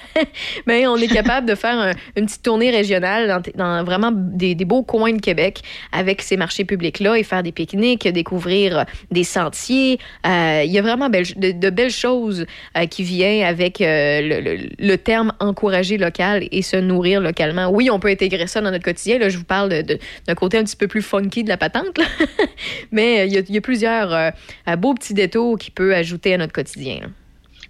mais on est capable de faire un- une petite tournée régionale dans, vraiment des, beaux coins de Québec avec ces marchés publics-là et faire des pique-niques, découvrir des sentiers. Euh, Il y a vraiment de, belles choses euh, qui viennent avec euh, le, terme encourager local et se nourrir localement. Oui, on peut intégrer ça dans notre quotidien. Là, je vous parle d'un côté un petit peu plus funky de la patente, mais il y, a, plusieurs beaux petits détours qui peut ajouter à notre quotidien.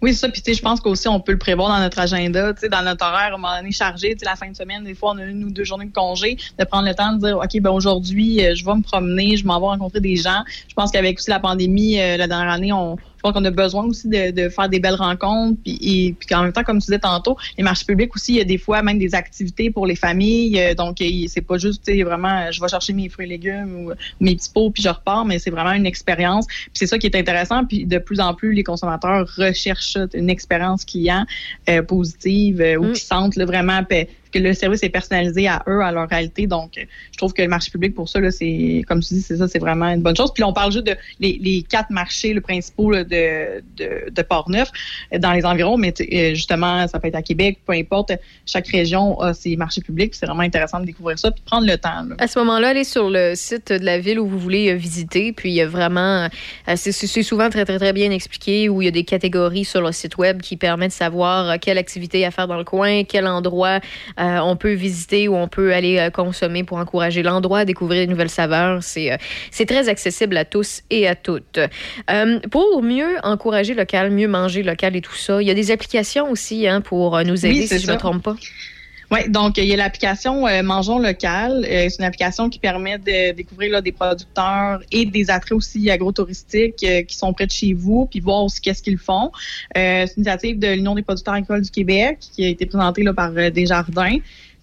Oui, c'est ça. Puis, tu sais, je pense qu'aussi, on peut le prévoir dans notre agenda, dans notre horaire, à un moment donné, chargé. La fin de semaine, des fois, on a une ou deux journées de congé, de prendre le temps de dire, OK, ben aujourd'hui, euh, je vais me promener, je m'en vais rencontrer des gens. Je pense qu'avec aussi la pandémie, euh, la dernière année, on, pense qu'on a besoin aussi de, de faire des belles rencontres. Puis, et, puis qu'en même temps, comme tu disais tantôt, les marchés publics aussi, il y a des fois même des activités pour les familles. Euh, Donc, c'est pas juste, tu sais, vraiment, je vais chercher mes fruits et légumes ou, mes petits pots, puis je repars, mais c'est vraiment une expérience. Puis c'est ça qui est intéressant. Puis de plus en plus, les consommateurs recherchent une expérience client euh, positive euh, ou qui sentent là, vraiment pe- que le service est personnalisé à eux, à leur réalité. Donc, je trouve que le marché public, pour ça, c'est, comme tu dis, c'est ça, c'est vraiment une bonne chose. Puis on parle juste de les, les quatre marchés le principaux de, de, de Port-Neuf euh, dans les environs, mais euh, justement, ça peut être à Québec, peu importe. Chaque région a ses marchés publics. C'est vraiment intéressant de découvrir ça puis prendre le temps. À ce moment-là, allez sur le site de la ville où vous voulez euh, visiter. Puis il y a vraiment, c'est souvent très, très, très bien expliqué où il y a des catégories sur le site web qui permettent de savoir quelle activité à faire dans le coin, quel endroit euh, on peut visiter ou on peut aller euh, consommer pour encourager l'endroit, découvrir de nouvelles saveurs. C'est euh, c'est très accessible à tous et à toutes. Pour mieux encourager local, mieux manger local et tout ça, il y a des applications aussi hein, pour nous aider, Oui, si je ne me trompe pas. Oui, donc il y a l'application euh, Mangeons local. Euh, c'est une application qui permet de découvrir là, des producteurs et des attraits aussi agrotouristiques euh, qui sont près de chez vous, puis voir aussi qu'est-ce qu'ils font. Euh, c'est une initiative de l'Union des producteurs agricoles du Québec qui a été présentée là, par euh, Desjardins.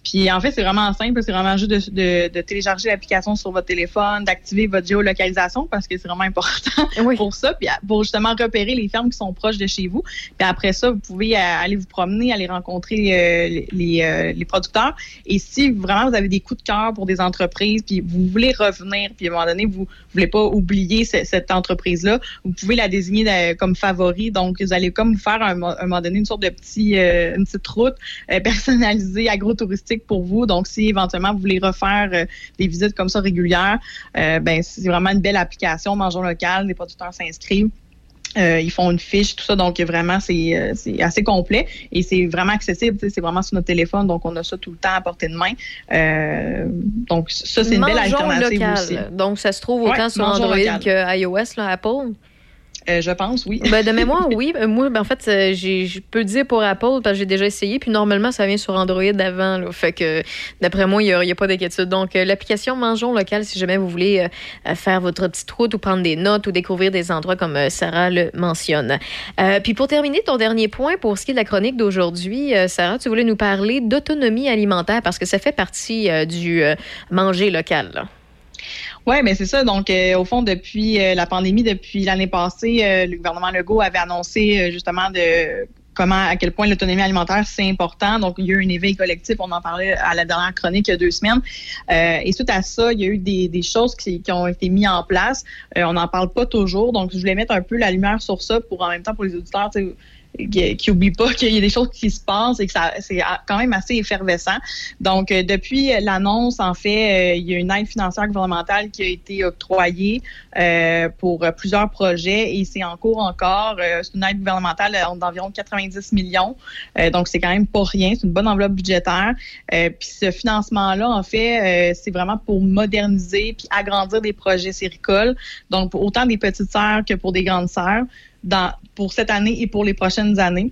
Puis en fait, c'est vraiment simple, c'est vraiment juste de, de- de télécharger l'application sur votre téléphone, d'activer votre géolocalisation parce que c'est vraiment important pour ça, puis pour justement repérer les fermes qui sont proches de chez vous. Puis après ça, vous pouvez aller vous promener, aller rencontrer euh, les, euh, les producteurs. Et si vraiment vous avez des coups de cœur pour des entreprises, puis vous voulez revenir, puis à un moment donné, vous voulez pas oublier ce- cette entreprise-là, vous pouvez la désigner comme favori. Donc, vous allez comme faire à un, un moment donné une sorte de petit, euh, une petite route euh, personnalisée, agro-touristique pour vous. Donc, si éventuellement vous voulez refaire euh, des visites comme ça régulières, euh, ben c'est vraiment une belle application. Mangeons local, les producteurs s'inscrivent. Euh, ils font une fiche, tout ça, donc vraiment c'est euh, assez complet et c'est vraiment accessible, c'est vraiment sur notre téléphone, donc on a ça tout le temps à portée de main. Euh, donc ça c'est une belle alternative local. aussi. Donc, ça se trouve autant Ouais, sur Android que iOS, là, Apple? Euh, je pense, oui. Ben, de mémoire, oui. Euh, Moi, ben, en fait, euh, je peux dire pour Apple parce que j'ai déjà essayé. Puis normalement, ça vient sur Android avant. Là, fait que d'après moi, il n'y a, pas d'inquiétude. Donc, l'application Mangeons local, si jamais vous voulez euh, faire votre petite route ou prendre des notes ou découvrir des endroits comme euh, Sarah le mentionne. Puis pour terminer, ton dernier point pour ce qui est de la chronique d'aujourd'hui, Sarah, tu voulais nous parler d'autonomie alimentaire parce que ça fait partie du manger local. là. Oui, mais c'est ça. Donc, euh, au fond, depuis euh, la pandémie, depuis l'année passée, euh, le gouvernement Legault avait annoncé justement de comment, à quel point l'autonomie alimentaire, c'est important. Donc, il y a eu un éveil collectif. On en parlait à la dernière chronique il y a deux semaines. Et suite à ça, il y a eu des, choses qui, ont été mises en place. On n'en parle pas toujours. Donc, je voulais mettre un peu la lumière sur ça pour, en même temps, pour les auditeurs, qui, qui oublient pas qu'il y a des choses qui se passent et que ça c'est quand même assez effervescent. Donc euh, depuis l'annonce en fait, euh, il y a une aide financière gouvernementale qui a été octroyée euh, pour plusieurs projets et c'est en cours encore. C'est une aide gouvernementale d'environ 90 millions. Donc c'est quand même pas rien, c'est une bonne enveloppe budgétaire. Puis ce financement là en fait, c'est vraiment pour moderniser puis agrandir des projets séricoles. Donc pour autant des petites sœurs que pour des grandes sœurs dans, pour cette année et pour les prochaines années.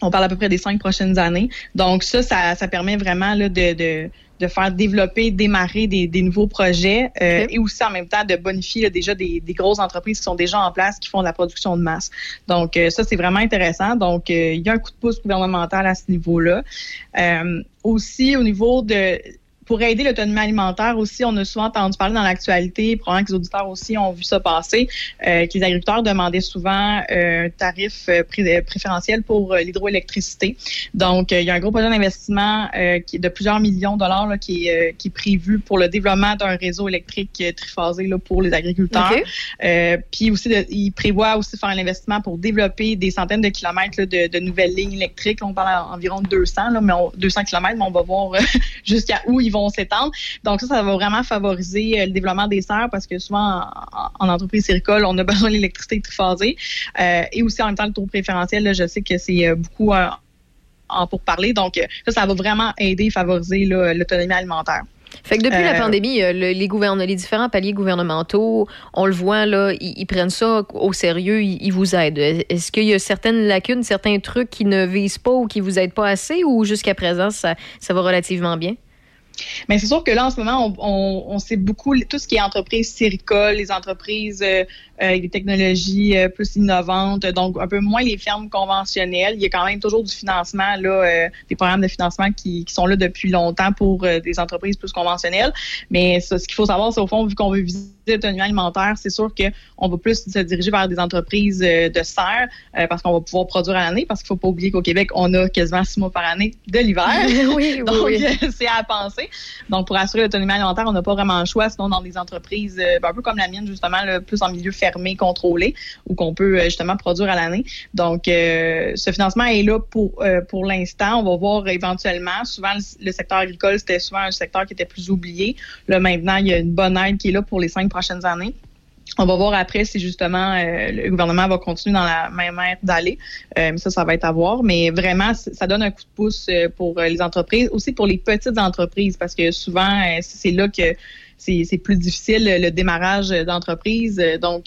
On parle à peu près des cinq prochaines années. Donc ça, ça, ça permet vraiment là, de, de, de faire développer, démarrer des, des nouveaux projets euh, et aussi en même temps de bonifier là, déjà des, des grosses entreprises qui sont déjà en place, qui font de la production de masse. Donc euh, ça, c'est vraiment intéressant. Donc euh, il y a un coup de pouce gouvernemental à ce niveau-là. Euh, aussi au niveau de pour aider l'autonomie alimentaire aussi, on a souvent entendu parler dans l'actualité, probablement que les auditeurs aussi ont vu ça passer, euh, que les agriculteurs demandaient souvent euh, un tarif euh, pré- préférentiel pour euh, l'hydroélectricité. Donc, euh, il y a un gros projet d'investissement euh, de plusieurs millions de dollars là, qui, est, euh, qui est prévu pour le développement d'un réseau électrique euh, triphasé là, pour les agriculteurs. OK. Euh, puis aussi, de- il prévoit aussi faire un investissement pour développer des centaines de kilomètres là, de, de nouvelles lignes électriques. On parle à environ de 200, là, mais on- 200 kilomètres, mais on va voir euh, jusqu'à où ils vont s'étendre. Donc ça, ça va vraiment favoriser euh, le développement des serres parce que souvent, en, en entreprise séricole, on a besoin de l'électricité triphasée. Euh, et aussi, en même temps, le taux préférentiel, là, je sais que c'est euh, beaucoup euh, en pour parler. Donc ça, ça va vraiment aider favoriser l'autonomie alimentaire. Fait que depuis la pandémie, le- les, les différents paliers gouvernementaux, on le voit, là, ils, ils prennent ça au sérieux, ils, ils vous aident. Est-ce qu'il y a certaines lacunes, certains trucs qui ne visent pas ou qui vous aident pas assez ou jusqu'à présent, ça, ça va relativement bien? Mais c'est sûr que là, en ce moment, on, on, on sait beaucoup tout ce qui est entreprises séricoles, les entreprises euh, euh, avec des technologies euh, plus innovantes, donc un peu moins les fermes conventionnelles. Il y a quand même toujours du financement, là, euh, des programmes de financement qui, qui sont là depuis longtemps pour euh, des entreprises plus conventionnelles. Mais ça, ce qu'il faut savoir, c'est au fond, vu qu'on veut viser l'autonomie alimentaire, c'est sûr qu'on va plus se diriger vers des entreprises euh, de serre euh, parce qu'on va pouvoir produire à l'année, parce qu'il faut pas oublier qu'au Québec, on a quasiment six mois par année de l'hiver. Oui, oui, Donc, oui. euh, c'est à penser. Donc, pour assurer l'autonomie alimentaire, on n'a pas vraiment le choix, sinon dans des entreprises ben, un peu comme la mienne, justement, là, plus en milieu fermé, contrôlé, où qu'on peut justement produire à l'année. Donc, euh, ce financement est là pour, euh, pour l'instant. On va voir éventuellement. Souvent, le, le secteur agricole, c'était souvent un secteur qui était plus oublié. Là, maintenant, il y a une bonne aide qui est là pour les cinq prochaines années. On va voir après si justement euh, le gouvernement va continuer dans la même ère d'aller. Euh, ça, ça va être à voir. Mais vraiment, ça donne un coup de pouce euh, pour euh, les entreprises, aussi pour les petites entreprises, parce que souvent, c'est là que c'est plus difficile le démarrage d'entreprise. Donc,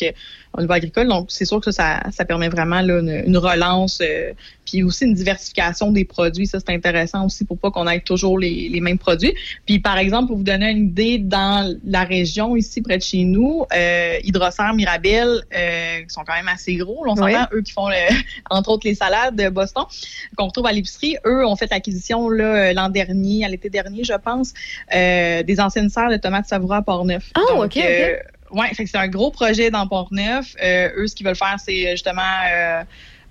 au niveau agricole, donc c'est sûr que ça, ça permet vraiment là, une, une relance, euh, puis aussi une diversification des produits. Ça, c'est intéressant aussi pour pas qu'on ait toujours les, les mêmes produits. Puis, par exemple, pour vous donner une idée, dans la région ici près de chez nous, euh, Mirabel, euh, qui sont quand même assez gros. là, on Oui. eux qui font le- entre autres les salades de Boston qu'on retrouve à l'épicerie. Eux ont fait l'acquisition là, l'an dernier, à l'été dernier, je pense, euh, des anciennes serres de tomates savoureux à Port-Neuf. Ah, Donc, ok, ok. Euh, que c'est un gros projet dans Port-Neuf. Euh, eux, ce qu'ils veulent faire, c'est justement euh,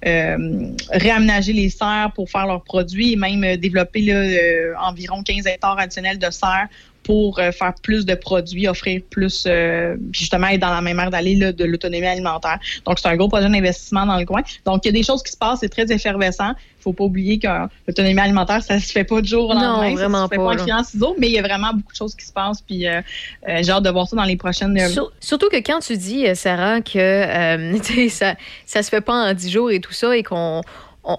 euh, réaménager les serres pour faire leurs produits et même euh, développer là, euh, environ 15 hectares additionnels de serres pour euh, faire plus de produits, offrir plus, euh, justement être dans la même ère d'aller de l'autonomie alimentaire. Donc, c'est un gros projet d'investissement dans le coin. Donc, il y a des choses qui se passent, c'est très effervescent. Il faut pas oublier que euh, l'autonomie alimentaire, ça se fait pas du jour au Non, lendemain. vraiment ça se fait pas, pas en ciseaux, mais il y a vraiment beaucoup de choses qui se passent. Puis, euh, euh, j'ai hâte de voir ça dans les prochaines. Sur- surtout que quand tu dis, Sarah, que ça, ça se fait pas en 10 jours et tout ça, et qu'on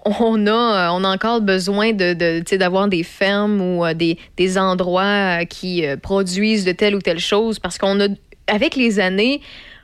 on, a, euh, on a encore besoin de, d'avoir des fermes ou euh, des, endroits qui euh, produisent de telle ou telle chose, parce qu'on a, avec les années,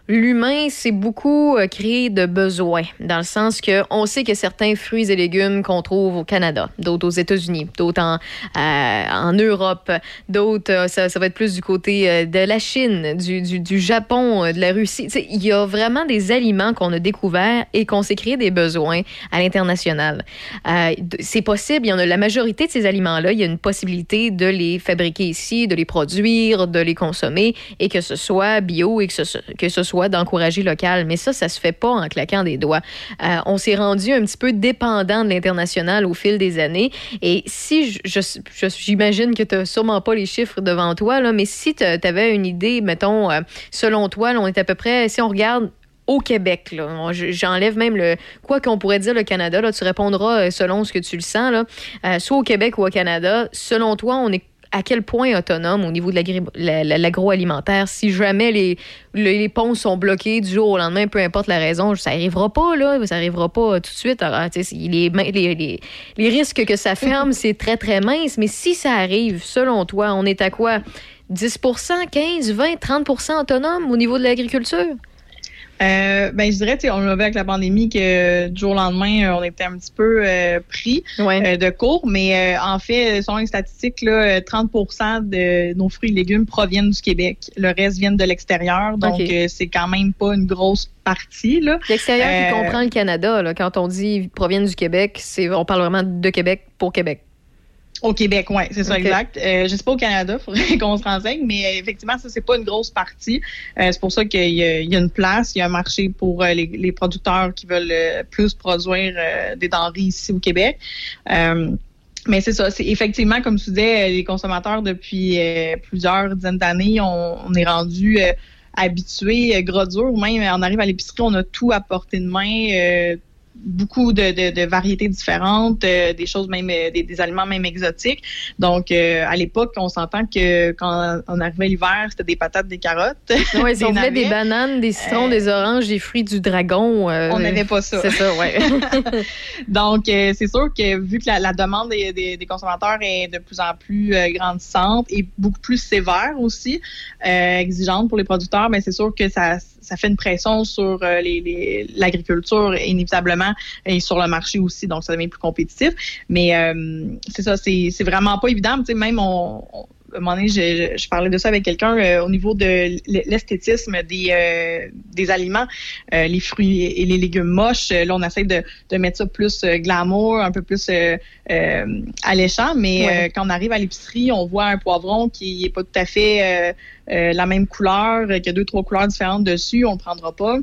L'humain, c'est beaucoup euh, créé de besoins, dans le sens que on sait que certains fruits et légumes qu'on trouve au Canada, d'autres aux États-Unis, d'autres en, euh, en Europe, d'autres, euh, ça, ça va être plus du côté euh, de la Chine, du, du, du Japon, de la Russie. Il y a vraiment des aliments qu'on a découverts et qu'on s'est créé des besoins à l'international. Euh, c'est possible, il y en a la majorité de ces aliments-là, il y a une possibilité de les fabriquer ici, de les produire, de les consommer et que ce soit bio et que ce, que ce soit d'encourager local. Mais ça, ça se fait pas en claquant des doigts. Euh, on s'est rendu un petit peu dépendant de l'international au fil des années. Et si, j'imagine que tu n'as sûrement pas les chiffres devant toi, là, mais si tu avais une idée, mettons, euh, selon toi, là, on est à peu près, si on regarde au Québec. J'enlève même le. Quoi qu'on pourrait dire le Canada, là, tu répondras euh, selon ce que tu le sens. Là. Soit au Québec ou au Canada, selon toi, on est à quel point autonome au niveau de l'agroalimentaire si jamais les, ponts sont bloqués du jour au lendemain, peu importe la raison, ça arrivera pas, là. Ça arrivera pas tout de suite. Alors, les, les, les risques que ça ferme, c'est très, très mince. Mais si ça arrive, selon toi, on est à quoi? 10% 15, 20, 30% autonome au niveau de l'agriculture? Euh, ben, je dirais, tu sais, on l'a vu avec la pandémie que euh, du jour au lendemain, euh, on était un petit peu euh, pris euh, de cours, mais euh, en fait, selon les statistiques, là, euh, 30% de nos fruits et légumes proviennent du Québec. Le reste viennent de l'extérieur, donc OK. euh, c'est quand même pas une grosse partie. là. L'extérieur qui comprend le Canada, là, quand on dit proviennent du Québec, c'est on parle vraiment de Québec pour Québec. Au Québec, oui, c'est ça, exact. Euh, je sais pas au Canada, faudrait qu'on se renseigne, mais euh, effectivement, ça, c'est pas une grosse partie. Euh, c'est pour ça qu'il y, a- il y a une place, il y a un marché pour euh, les, les producteurs qui veulent plus produire des denrées ici au Québec. Mais c'est ça, c'est effectivement, comme tu disais, les consommateurs depuis euh, plusieurs dizaines d'années, on, on est rendu euh, habitués, gros dur, même on arrive à l'épicerie, on a tout à portée de main, euh, beaucoup de, de, de variétés différentes, euh, des choses même, euh, des, des aliments même exotiques. Donc, euh, à l'époque, on s'entend que quand on arrivait l'hiver, c'était des patates, des carottes. Oui, si on voulait des bananes, des citrons, des oranges, des fruits du dragon. On n'avait pas ça. C'est ça, ouais. Donc, c'est sûr que vu que la, la demande des, des- des consommateurs est de plus en plus grandissante et beaucoup plus sévère aussi, exigeante pour les producteurs, mais c'est sûr que ça, ça fait une pression sur euh, les- les- l'agriculture inévitablement et sur le marché aussi, donc ça devient plus compétitif. Mais euh, c'est ça, c'est vraiment pas évident. Même on, un moment donné, je, je- je parlais de ça avec quelqu'un euh, au niveau de l'esthétisme des, euh, des aliments, euh, les fruits et les légumes moches. Là, on essaie de, de mettre ça plus glamour, un peu plus alléchant. Mais Ouais. quand on arrive à l'épicerie, on voit un poivron qui est pas tout à fait la même couleur, euh, qui a deux, trois couleurs différentes dessus, on ne prendra pas.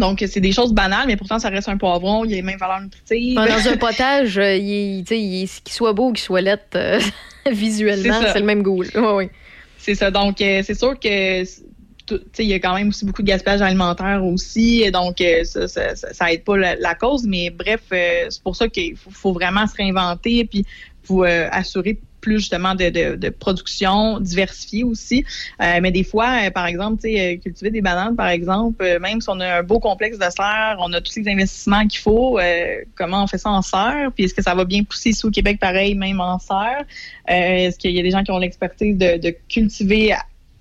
Donc, c'est des choses banales, mais pourtant, ça reste un poivron. Il y a les mêmes valeurs nutritives. Dans un potage, euh, il, il qu'il soit beau ou qu'il soit laid, euh, visuellement, C'est le même goût. là. Ouais, ouais. C'est ça. Donc, euh, c'est sûr que il y a quand même aussi beaucoup de gaspillage alimentaire aussi. Et Donc, euh, ça, ça, ça, ça aide pas la, la cause. Mais bref, euh, c'est pour ça qu'il faut, faut vraiment se réinventer puis faut euh, assurer plus justement de, de, de production diversifiée aussi. Euh, mais des fois, euh, par exemple, euh, cultiver des bananes, par exemple, même si on a un beau complexe de serre, on a tous les investissements qu'il faut, comment on fait ça en serre? Puis est-ce que ça va bien pousser ici au Québec pareil, même en serre? Est-ce qu'il y a des gens qui ont l'expertise de, de cultiver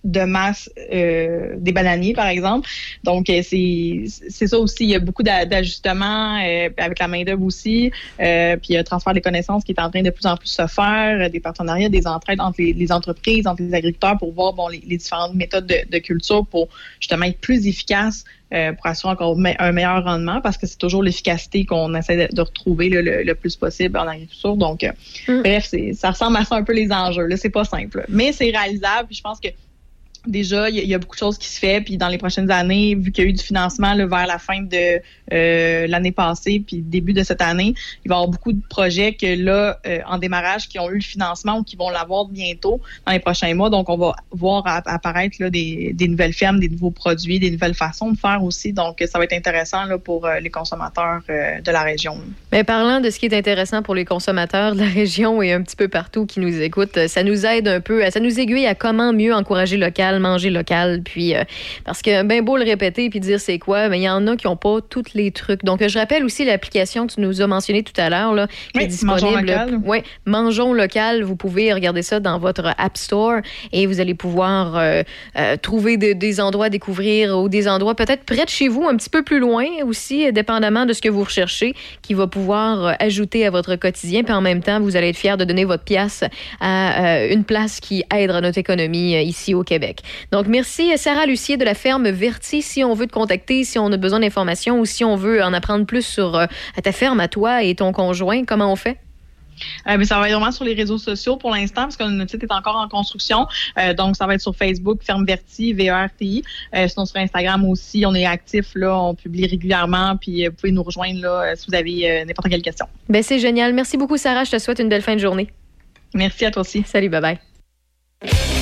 de masse euh, des bananiers, par exemple. Donc, euh, c'est c'est ça aussi. Il y a beaucoup d'a- d'ajustements euh, avec la main-d'œuvre aussi. Euh, puis, il y a un transfert des connaissances qui est en train de plus en plus se faire, euh, des partenariats, des entraides entre les, les entreprises, entre les agriculteurs pour voir bon, les, les différentes méthodes de, de culture pour justement être plus efficace euh, pour assurer encore un meilleur rendement parce que c'est toujours l'efficacité qu'on essaie de, de retrouver là, le, le plus possible en agriculture. Donc, euh, bref, ça ressemble à ça un peu les enjeux. Là, c'est pas simple, mais c'est réalisable. Puis je pense que déjà, il y, a- beaucoup de choses qui se fait. Puis dans les prochaines années, vu qu'il y a eu du financement vers la fin de euh, l'année passée, puis début de cette année, il va y avoir beaucoup de projets que là, euh, en démarrage, qui ont eu le financement ou qui vont l'avoir bientôt dans les prochains mois. Donc, on va voir app- apparaître des, nouvelles fermes, des nouveaux produits, des nouvelles façons de faire aussi. Donc, ça va être intéressant pour euh, les consommateurs de la région. Mais parlant de ce qui est intéressant pour les consommateurs de la région et un petit peu partout qui nous écoutent, ça nous aide un peu, ça nous aiguille à comment mieux encourager local, manger local, puis euh, parce que ben beau le répéter puis dire c'est quoi, mais il y en a qui n'ont pas tous les trucs. Donc je rappelle aussi l'application que tu nous as mentionnée tout à l'heure là, qui Oui, est disponible. Mangeons local. Oui, mangeons local. Vous pouvez regarder ça dans votre App Store et vous allez pouvoir euh, euh, trouver de- des endroits à découvrir ou des endroits peut-être près de chez vous, un petit peu plus loin aussi, dépendamment de ce que vous recherchez, qui va pouvoir ajouter à votre quotidien. Puis en même temps, vous allez être fier de donner votre pièce à une place qui aide à notre économie ici au Québec. Donc merci Sarah Lucier de la ferme Verti. Si on veut te contacter, si on a besoin d'informations ou si on veut en apprendre plus sur euh, ta ferme, à toi et ton conjoint, comment on fait? Euh, mais ça va être vraiment sur les réseaux sociaux pour l'instant, parce que notre site est encore en construction. Euh, donc, ça va être sur Facebook, Ferme Verti, V-E-R-T-I. Euh, sinon, sur Instagram aussi, on est actif, là, on publie régulièrement, puis vous pouvez nous rejoindre là, si vous avez n'importe quelle question. Ben, c'est génial. Merci beaucoup, Sarah. Je te souhaite une belle fin de journée. Merci à toi aussi. Salut, bye bye.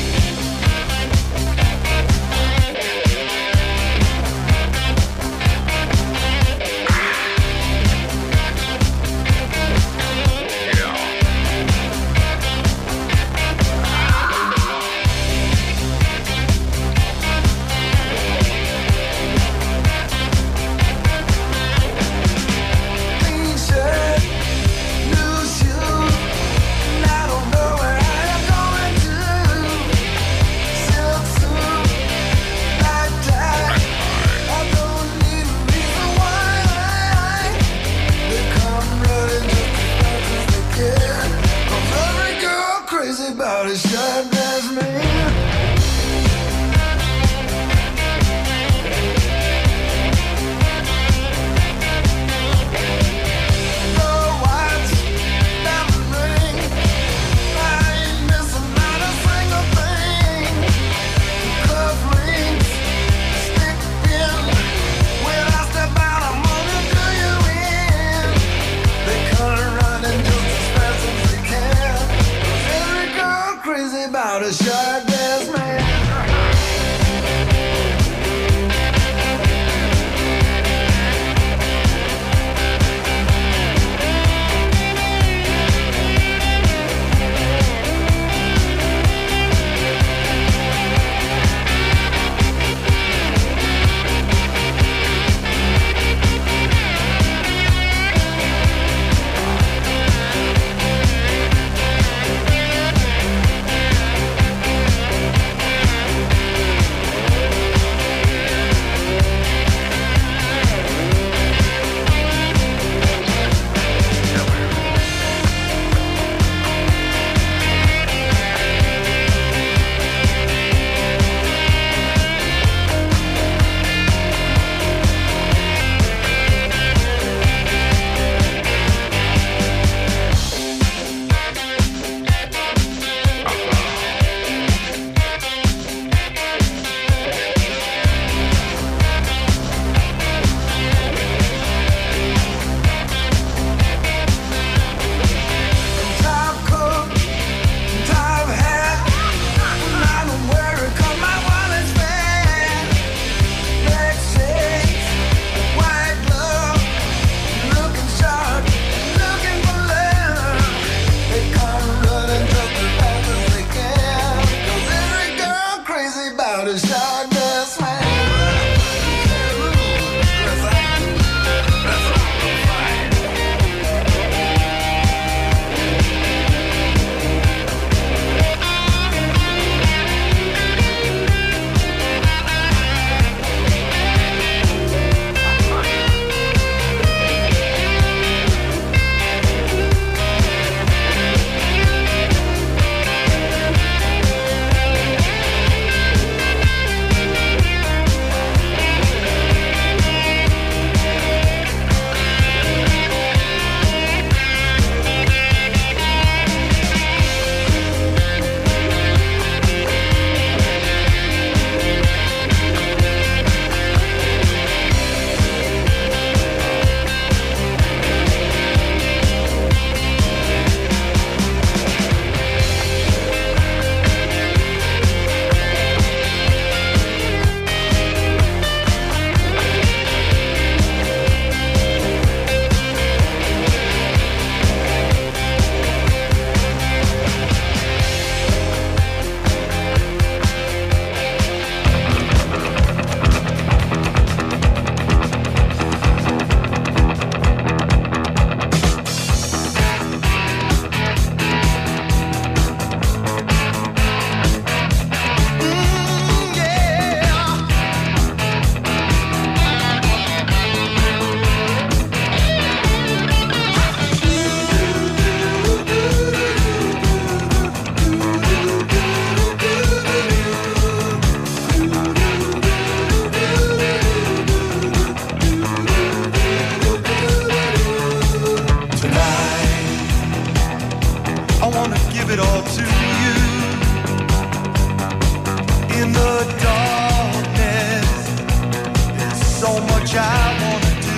I wanna do.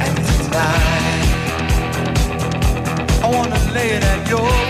And tonight, I wanna lay it at your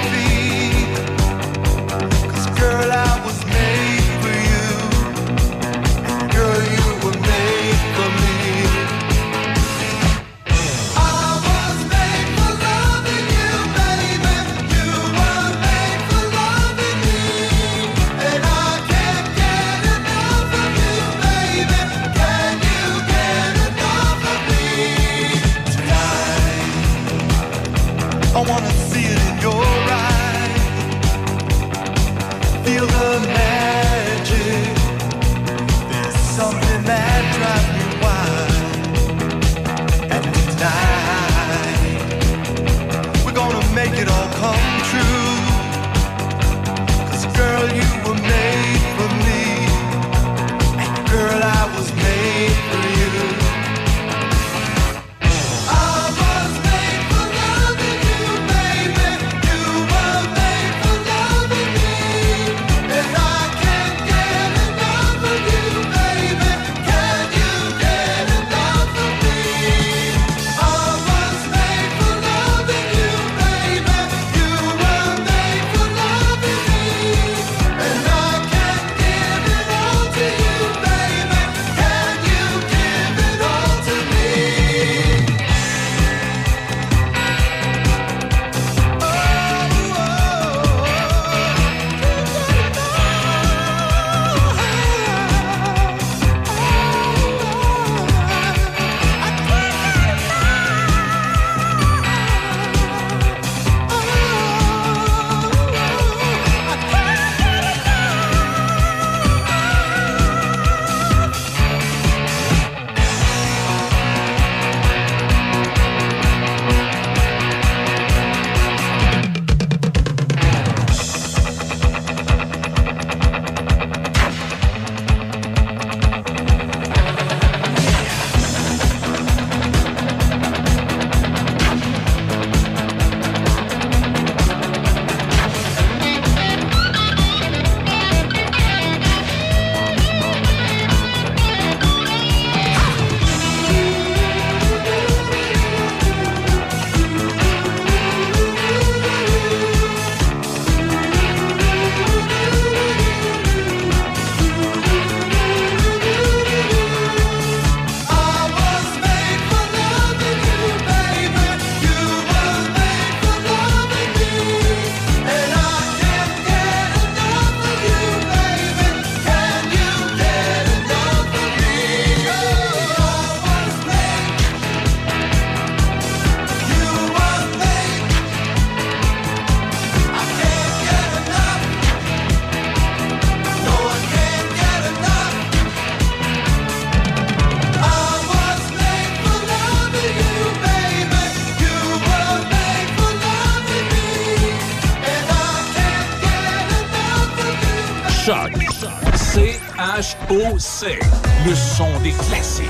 Le son des classiques.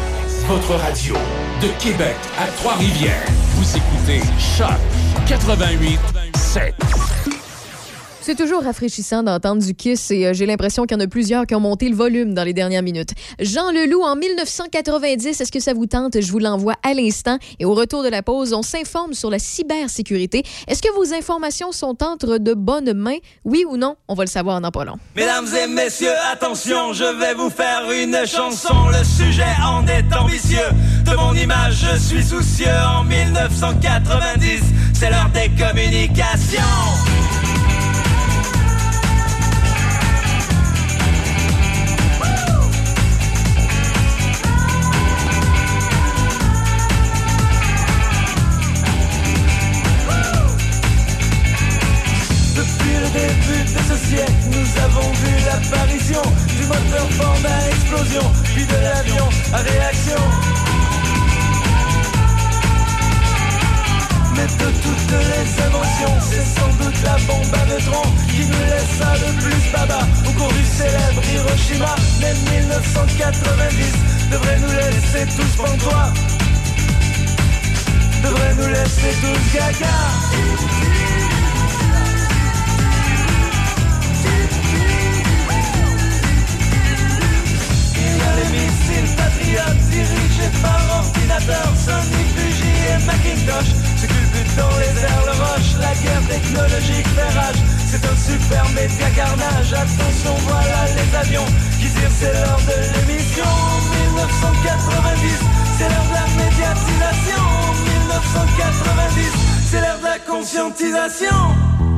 Votre radio. De Québec à Trois-Rivières. Vous écoutez Choc 88 7. C'est toujours rafraîchissant d'entendre du Kiss et euh, j'ai l'impression qu'il y en a plusieurs qui ont monté le volume dans les dernières minutes. Jean Leloup en 1990, est-ce que ça vous tente? Je vous l'envoie à l'instant. Et au retour de la pause, on s'informe sur la cybersécurité. Est-ce que vos informations sont entre de bonnes mains? Oui ou non? On va le savoir dans pas long. Mesdames et messieurs, attention, je vais vous faire une chanson. Le sujet en est ambitieux. De mon image, je suis soucieux. En 1990, c'est l'heure des communications. Du moteur fort à explosion, puis de l'avion à réaction. Mais de toutes les inventions, c'est sans doute la bombe à neutrons qui nous laissa le plus baba au cours du célèbre Hiroshima. Mais 1990 devrait nous laisser tous pantois, devrait nous laisser tous gaga. Les missiles patriotes dirigés par ordinateur Sony, Fuji et Macintosh. Ce culbute dans les airs, le roche La guerre technologique fait rage. C'est un super média carnage Attention, voilà les avions Qui tirent, c'est l'heure de l'émission. 1990 C'est l'heure de la médiatisation. 1990 C'est l'heure de la conscientisation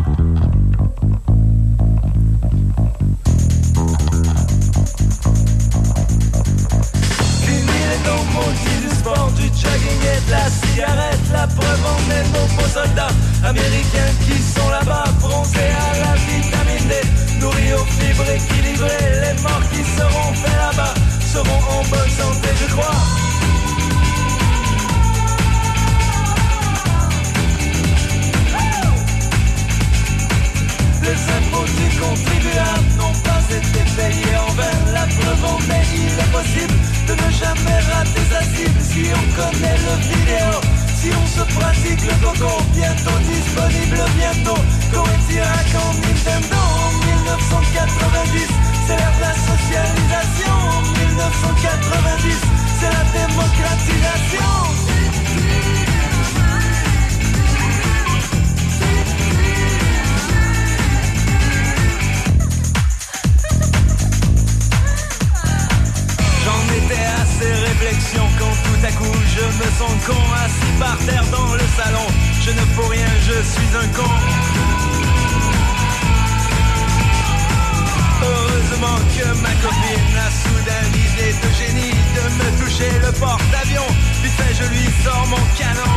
Du sport, du jogging et de la cigarette. La preuve en est nos beaux soldats américains qui sont là-bas Bronzés à la vitamine D, nourris aux fibres équilibrées Les morts qui seront faits là-bas seront en bonne santé je crois Les impôts du contribuable n'ont pas été payés en vain. La preuve en est, il est possible de ne jamais rater sa cible si on connaît le vidéo. Si on se pratique le coco, bientôt disponible, bientôt. Coïntirac en Nintendo en 1990, c'est l'ère de la socialisation. En 1990, c'est la démocratisation. J'en étais à ces réflexions quand tout à coup je me sens con assis par terre dans le salon. Je ne peux rien, je suis un con. Heureusement que ma copine a soudain l'idée de génie de me toucher le porte-avions. Vite fait, je lui sors mon canon.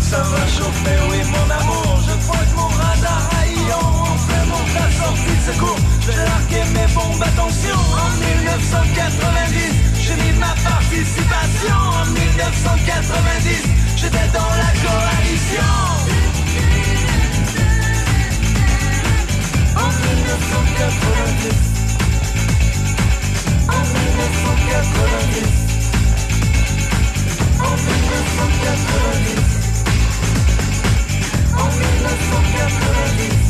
Ça va chauffer, oui mon amour Je pointe mon radar à Ion En vraiment la sortie de secours 1990 J'étais dans la coalition. En 1990 En 1990 En 1990 en 1990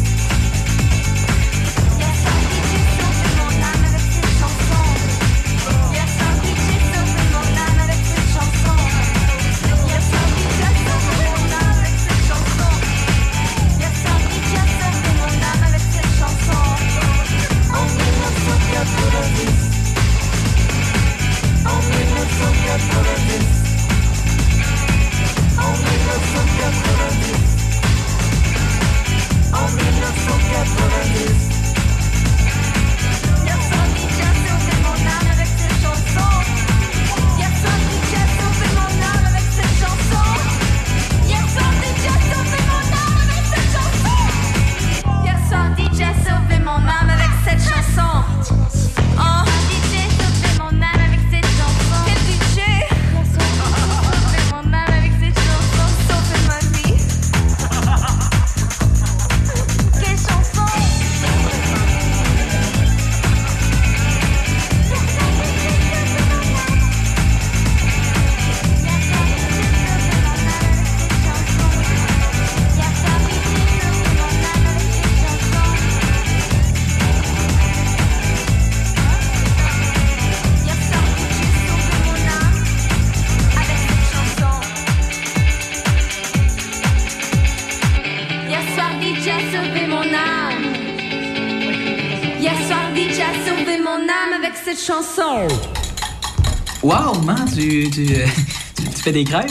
tu, tu, euh, tu, tu fais des crêpes?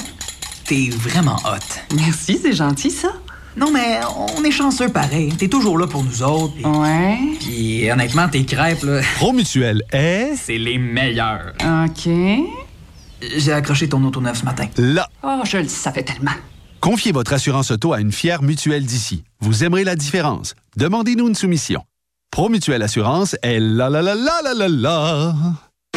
T'es vraiment hot. Merci, c'est gentil, ça. Non, mais on est chanceux pareil. T'es toujours là pour nous autres. Ouais. Puis honnêtement, tes crêpes, là, Promutuel est c'est les meilleurs. OK. J'ai accroché ton auto neuf ce matin. là. Oh, je le savais tellement. Confiez votre assurance auto à une fière mutuelle d'ici. Vous aimerez la différence. Demandez-nous une soumission. Promutuelle Assurance est là là là là là là là.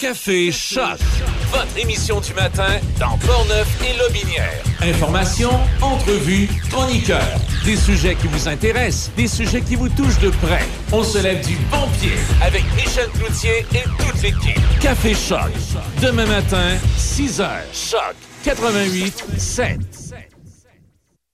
Café Choc, votre émission du matin dans Portneuf et Lobinière. Informations, entrevues, chroniqueurs, des sujets qui vous intéressent, des sujets qui vous touchent de près. On se lève du bon pied avec Michel Cloutier et toute l'équipe. Café Choc, demain matin, 6 heures. Choc 88 7.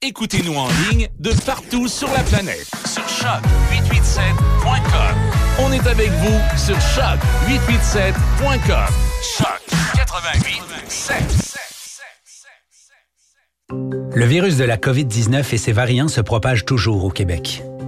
Écoutez-nous en ligne de partout sur la planète. Sur choc887.com. On est avec vous sur choc887.com. Choc 88 Le virus de la COVID-19 et ses variants se propagent toujours au Québec.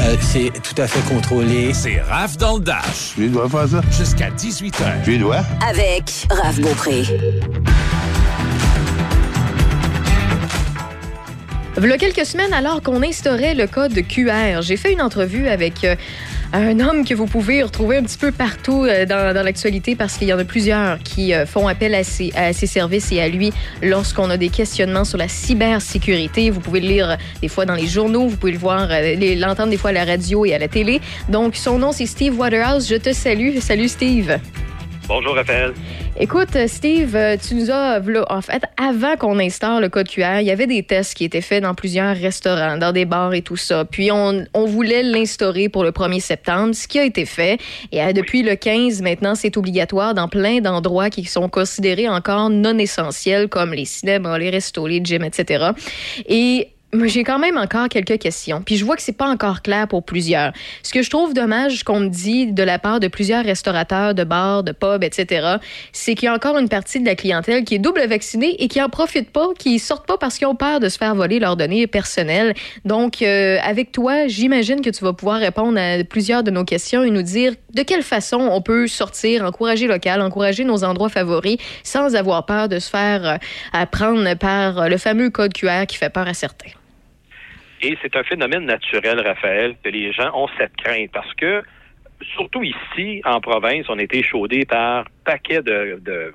Euh, c'est tout à fait contrôlé. C'est Raph dans le Dash. Je dois faire ça? Jusqu'à 18h. Je dois. Avec Raph Beaupré. Il y a quelques semaines, alors qu'on instaurait le code QR, j'ai fait une entrevue avec euh, un homme que vous pouvez retrouver un petit peu partout euh, dans, l'actualité parce qu'il y en a plusieurs qui euh, font appel à ses, à ses services et à lui lorsqu'on a des questionnements sur la cybersécurité. Vous pouvez le lire euh, des fois dans les journaux, vous pouvez le voir, l'entendre des fois à la radio et à la télé. Donc, son nom, c'est Steve Waterhouse. Je te salue. Salut, Steve. Bonjour, Raphaël. Écoute, Steve, euh, tu nous as, en fait, avant qu'on instaure le code QR, il y avait des tests qui étaient faits dans plusieurs restaurants, dans des bars et tout ça. Puis on, voulait l'instaurer pour le 1er septembre, ce qui a été fait. Et euh, depuis le 15, maintenant, c'est obligatoire dans plein d'endroits qui sont considérés encore non essentiels, comme les cinémas, les restos, les gyms, etc. Et j'ai quand même encore quelques questions. Puis je vois que c'est pas encore clair pour plusieurs. Ce que je trouve dommage qu'on me dit de la part de plusieurs restaurateurs, de bars, de pubs, etc., c'est qu'il y a encore une partie de la clientèle qui est double vaccinée et qui en profite pas, qui sortent pas parce qu'ils ont peur de se faire voler leurs données personnelles. Donc, euh, avec toi, j'imagine que tu vas pouvoir répondre à plusieurs de nos questions et nous dire de quelle façon on peut sortir, encourager local, encourager nos endroits favoris sans avoir peur de se faire euh, apprendre par le fameux code QR qui fait peur à certains. Et c'est un phénomène naturel, Raphaël, que les gens ont cette crainte parce que, surtout ici, en province, on a été chaudés par paquet de, de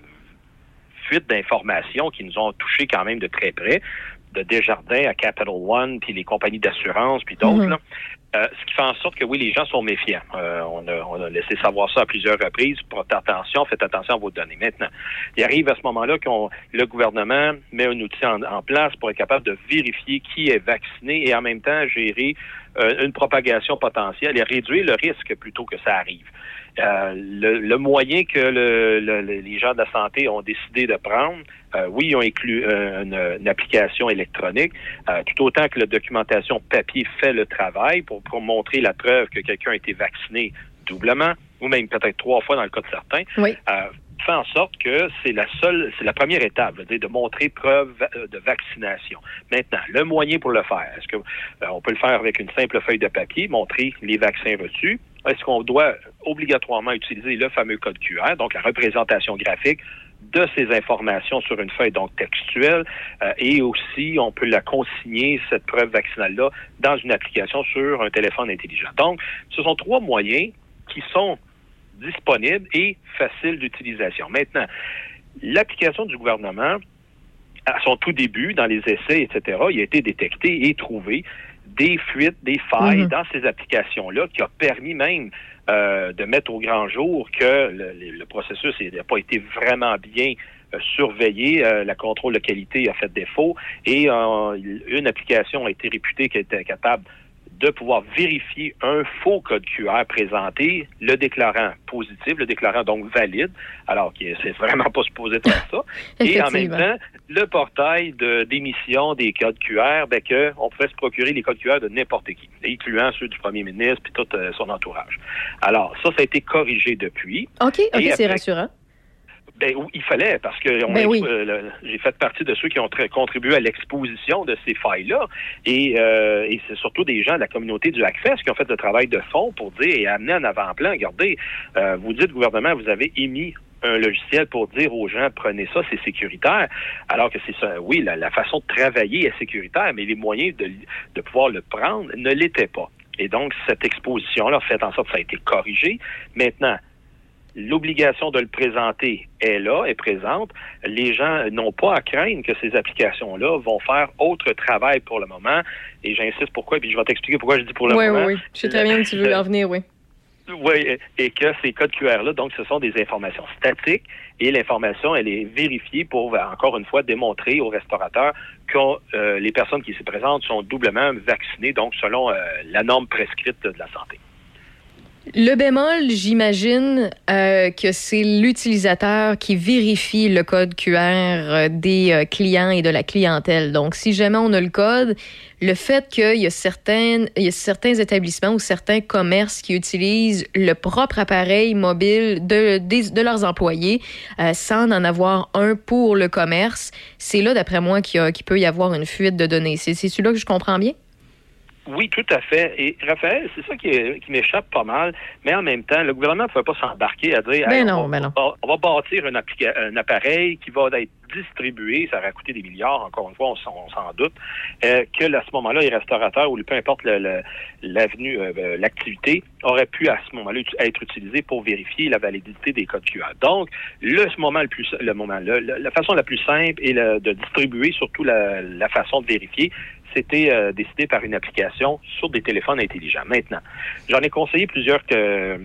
fuites d'informations qui nous ont touchés quand même de très près, de Desjardins à Capital One, puis les compagnies d'assurance, puis d'autres. Mhm. Euh, ce qui fait en sorte que oui, les gens sont méfiants. Euh, on, a, on a laissé savoir ça à plusieurs reprises. Portez attention, faites attention à vos données. Maintenant, il arrive à ce moment-là que le gouvernement met un outil en, place pour être capable de vérifier qui est vacciné et en même temps gérer euh, une propagation potentielle et réduire le risque plutôt que ça arrive. Euh, le, le, moyen que le, le, les gens de la santé ont décidé de prendre, euh, oui, ils ont inclus euh, une, une, application électronique, euh, tout autant que la documentation papier fait le travail pour, pour montrer la preuve que quelqu'un a été vacciné doublement, ou même peut-être trois fois dans le cas de certains. Oui fait en sorte que c'est la seule, c'est la première étape, de montrer preuve de vaccination. Maintenant, le moyen pour le faire, est-ce que euh, on peut le faire avec une simple feuille de papier, montrer les vaccins reçus? Est-ce qu'on doit obligatoirement utiliser le fameux code QR, donc la représentation graphique de ces informations sur une feuille donc textuelle euh, et aussi on peut la consigner cette preuve vaccinale là dans une application sur un téléphone intelligent? Donc, ce sont trois moyens qui sont disponible et facile d'utilisation. Maintenant, l'application du gouvernement, à son tout début, dans les essais, etc., il a été détecté et trouvé des fuites, des failles mm -hmm. dans ces applications-là qui a permis même euh, de mettre au grand jour que le, le processus n'a pas été vraiment bien euh, surveillé. Euh, la contrôle de qualité a fait défaut et une application a été réputée qu'elle était capable de pouvoir vérifier un faux code QR présenté, le déclarant positif, le déclarant donc valide, alors que c'est vraiment pas supposé faire ça. Et en même temps, le portail d'émission des codes QR, ben que on pouvait se procurer les codes QR de n'importe qui, incluant ceux du premier ministre puis tout euh, son entourage. Alors, ça, ça a été corrigé depuis. OK, OK, c'est rassurant. Ben, il fallait, parce que ben oui. euh, j'ai fait partie de ceux qui ont contribué à l'exposition de ces failles-là. Et, euh, et c'est surtout des gens de la communauté du Hackfest qui ont fait le travail de fond pour dire et amener en avant-plan, regardez, euh, vous dites, gouvernement, vous avez émis un logiciel pour dire aux gens prenez ça, c'est sécuritaire. Alors que c'est ça, oui, la, la, façon de travailler est sécuritaire, mais les moyens de, de pouvoir le prendre ne l'étaient pas. Et donc, cette exposition-là fait en sorte que ça a été corrigé. Maintenant, l'obligation de le présenter est là, est présente. Les gens n'ont pas à craindre que ces applications-là vont faire autre travail pour le moment. Et j'insiste pourquoi, puis je vais t'expliquer pourquoi je dis pour le oui, moment. Oui, oui, je sais très bien que tu veux en venir, oui. Oui, et que ces codes QR-là, donc, ce sont des informations statiques et l'information, elle est vérifiée pour, encore une fois, démontrer aux restaurateurs que euh, les personnes qui s'y présentent sont doublement vaccinées, donc selon euh, la norme prescrite de la santé. Le bémol, j'imagine euh, que c'est l'utilisateur qui vérifie le code QR des euh, clients et de la clientèle. Donc, si jamais on a le code, le fait qu'il y a certains établissements ou certains commerces qui utilisent le propre appareil mobile de, leurs employés euh, sans en avoir un pour le commerce, c'est là, d'après moi, qu'il qu peut y avoir une fuite de données. C'est celui-là que je comprends bien? Oui, tout à fait. Et Raphaël, c'est ça qui, qui m'échappe pas mal, mais en même temps, le gouvernement ne pouvait pas s'embarquer à dire ben non, on, ben non. On, va bâtir un, un, appareil qui va être distribué, ça aurait coûté des milliards, encore une fois, on, s'en doute, euh, que à ce moment-là, les restaurateurs ou peu importe l'avenue, euh, l'activité, aurait pu à ce moment-là être utilisé pour vérifier la validité des codes QR. Donc, le moment le plus, le moment, le, la façon la plus simple est le, de distribuer surtout la, la façon de vérifier, c'était euh, décidé par une application sur des téléphones intelligents. Maintenant, j'en ai conseillé plusieurs que,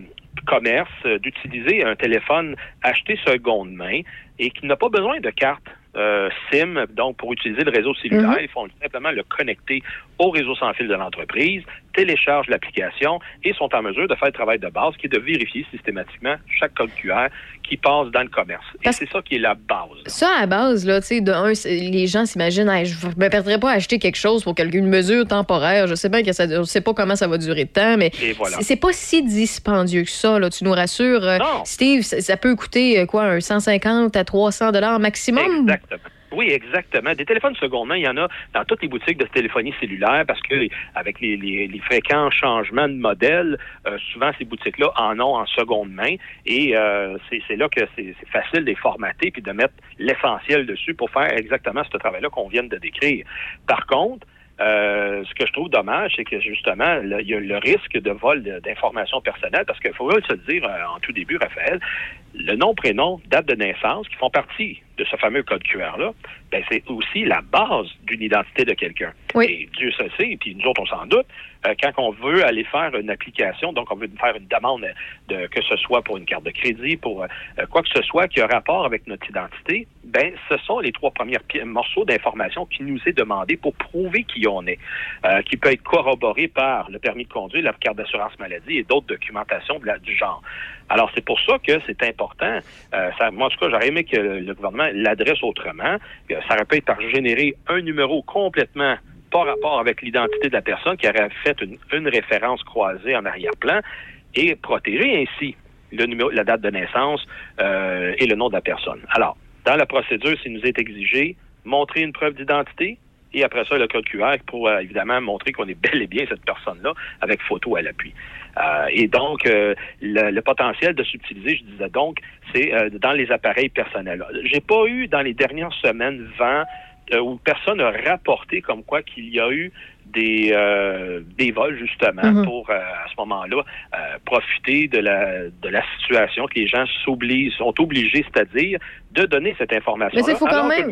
commerces euh, d'utiliser un téléphone acheté seconde main et qui n'a pas besoin de carte euh, SIM, donc pour utiliser le réseau cellulaire, mm -hmm. ils font simplement le connecter au réseau sans fil de l'entreprise, téléchargent l'application et sont en mesure de faire le travail de base qui est de vérifier systématiquement chaque code QR qui passe dans le commerce. Et c'est ça qui est la base. Ça, à base, là, tu sais, de un, les gens s'imaginent, hey, je ne me perdrais pas à acheter quelque chose pour quelque une mesure temporaire. Je sais bien que ça, je sais pas comment ça va durer de temps, mais voilà. c'est pas si dispendieux que ça, là. Tu nous rassures. Non. Steve, ça, ça, peut coûter, quoi, un 150 à 300 dollars maximum? Exactement. Oui, exactement. Des téléphones seconde main, il y en a dans toutes les boutiques de téléphonie cellulaire parce que avec les, fréquents changements de modèle, euh, souvent ces boutiques-là en ont en seconde main et euh, c'est là que c'est facile de les formater puis de mettre l'essentiel dessus pour faire exactement ce travail-là qu'on vient de décrire. Par contre, euh, ce que je trouve dommage, c'est que justement, il y a le risque de vol d'informations personnelles, parce qu'il faut se le dire en tout début, Raphaël, le nom, prénom, date de naissance, qui font partie de ce fameux code QR-là, ben, c'est aussi la base d'une identité de quelqu'un. Et Dieu se sait, et puis nous autres, on s'en doute, euh, quand on veut aller faire une application, donc on veut faire une demande de que ce soit pour une carte de crédit, pour euh, quoi que ce soit qui a rapport avec notre identité, ben ce sont les trois premiers morceaux d'information qui nous est demandé pour prouver qui on est, euh, qui peut être corroboré par le permis de conduire, la carte d'assurance maladie et d'autres documentations de la- du genre. Alors c'est pour ça que c'est important. Euh, ça, moi en tout cas, j'aurais aimé que le, gouvernement l'adresse autrement. ça aurait pu être par générer un numéro complètement pas rapport avec l'identité de la personne qui aurait fait une, une référence croisée en arrière-plan et protéger ainsi le numéro, la date de naissance euh, et le nom de la personne. Alors, dans la procédure, s'il nous est exigé, montrer une preuve d'identité et après ça, le code QR pour euh, évidemment montrer qu'on est bel et bien cette personne-là avec photo à l'appui. Euh, et donc, euh, le, le potentiel de subtiliser, je disais donc, c'est euh, dans les appareils personnels. J'ai pas eu dans les dernières semaines vent euh, où personne n'a rapporté comme quoi qu'il y a eu des, euh, des vols justement Mhm. pour euh, à ce moment-là euh, profiter de la de la situation que les gens s'obligent sont obligés, c'est-à-dire de donner cette information. Mais c'est faut quand même-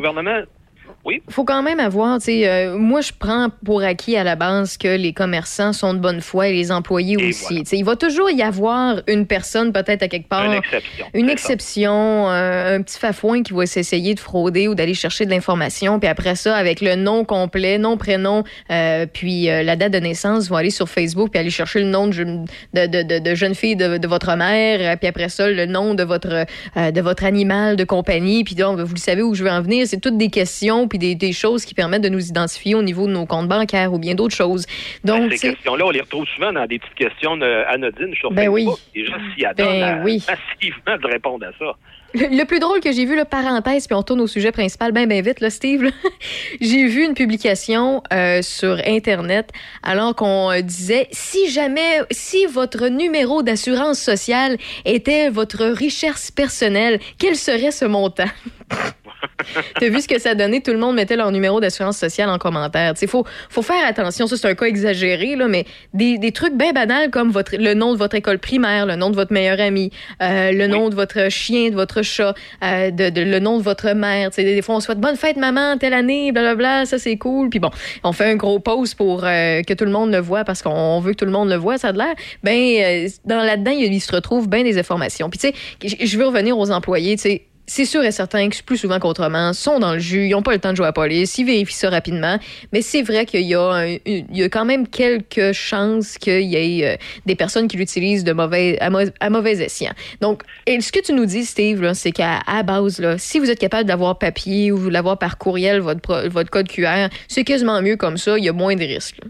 oui. faut quand même avoir, tu sais, euh, moi je prends pour acquis à la base que les commerçants sont de bonne foi et les employés aussi. Tu sais, Il va toujours y avoir une personne peut-être à quelque part, Une exception. une exception, euh, un petit fafouin qui va s'essayer de frauder ou d'aller chercher de l'information, puis après ça, avec le nom complet, nom, prénom, euh, puis euh, la date de naissance, vont aller sur Facebook puis aller chercher le nom de, jeune- de, de, de- de jeune fille de, votre mère, euh, puis après ça, le nom de votre, euh, de votre animal de compagnie, puis donc, vous le savez où je veux en venir, c'est toutes des questions puis des, des choses qui permettent de nous identifier au niveau de nos comptes bancaires ou bien d'autres choses. Donc, tu Ces questions-là, on les retrouve souvent dans des petites questions euh, anodines sur Ben Facebook. oui. Les gens s'y attendent Ben à- oui. massivement de répondre à ça. Le, le plus drôle que j'ai vu, là, parenthèse, puis on tourne au sujet principal bien, bien vite, là, Steve. j'ai vu une publication euh, sur Internet alors qu'on euh, disait si jamais, si votre numéro d'assurance sociale était votre richesse personnelle, quel serait ce montant? T'as vu ce que ça donnait? Tout le monde mettait leur numéro d'assurance sociale en commentaire. Il faut, faut faire attention. Ça, c'est un cas exagéré, là, mais des, des trucs bien banals comme votre, le nom de votre école primaire, le nom de votre meilleur ami, euh, le nom de votre chien, de votre chat, euh, de, de- le nom de votre mère. Tu sais, des fois, on souhaite bonne fête, maman, telle année, blablabla, ça, c'est cool. Puis bon, on fait un gros post pour euh, que tout le monde le voit parce qu'on veut que tout le monde le voit, ça a de l'air. Ben, dans là-dedans, il, il se retrouve bien des informations. Puis, tu sais, je- je veux revenir aux employés, tu sais c'est sûr et certain que plus souvent qu'autrement, sont dans le jus, ils n'ont pas le temps de jouer à la police, ils vérifient ça rapidement. Mais c'est vrai qu'il y, a un- il y a quand même quelques chances qu'il y ait euh, des personnes qui l'utilisent de mauvais, à, mau- à mauvais escient. Donc, et ce que tu nous dis, Steve, c'est qu'à à base, là, si vous êtes capable d'avoir papier ou l'avoir par courriel, votre, code QR, c'est quasiment mieux comme ça, il y a moins de risques.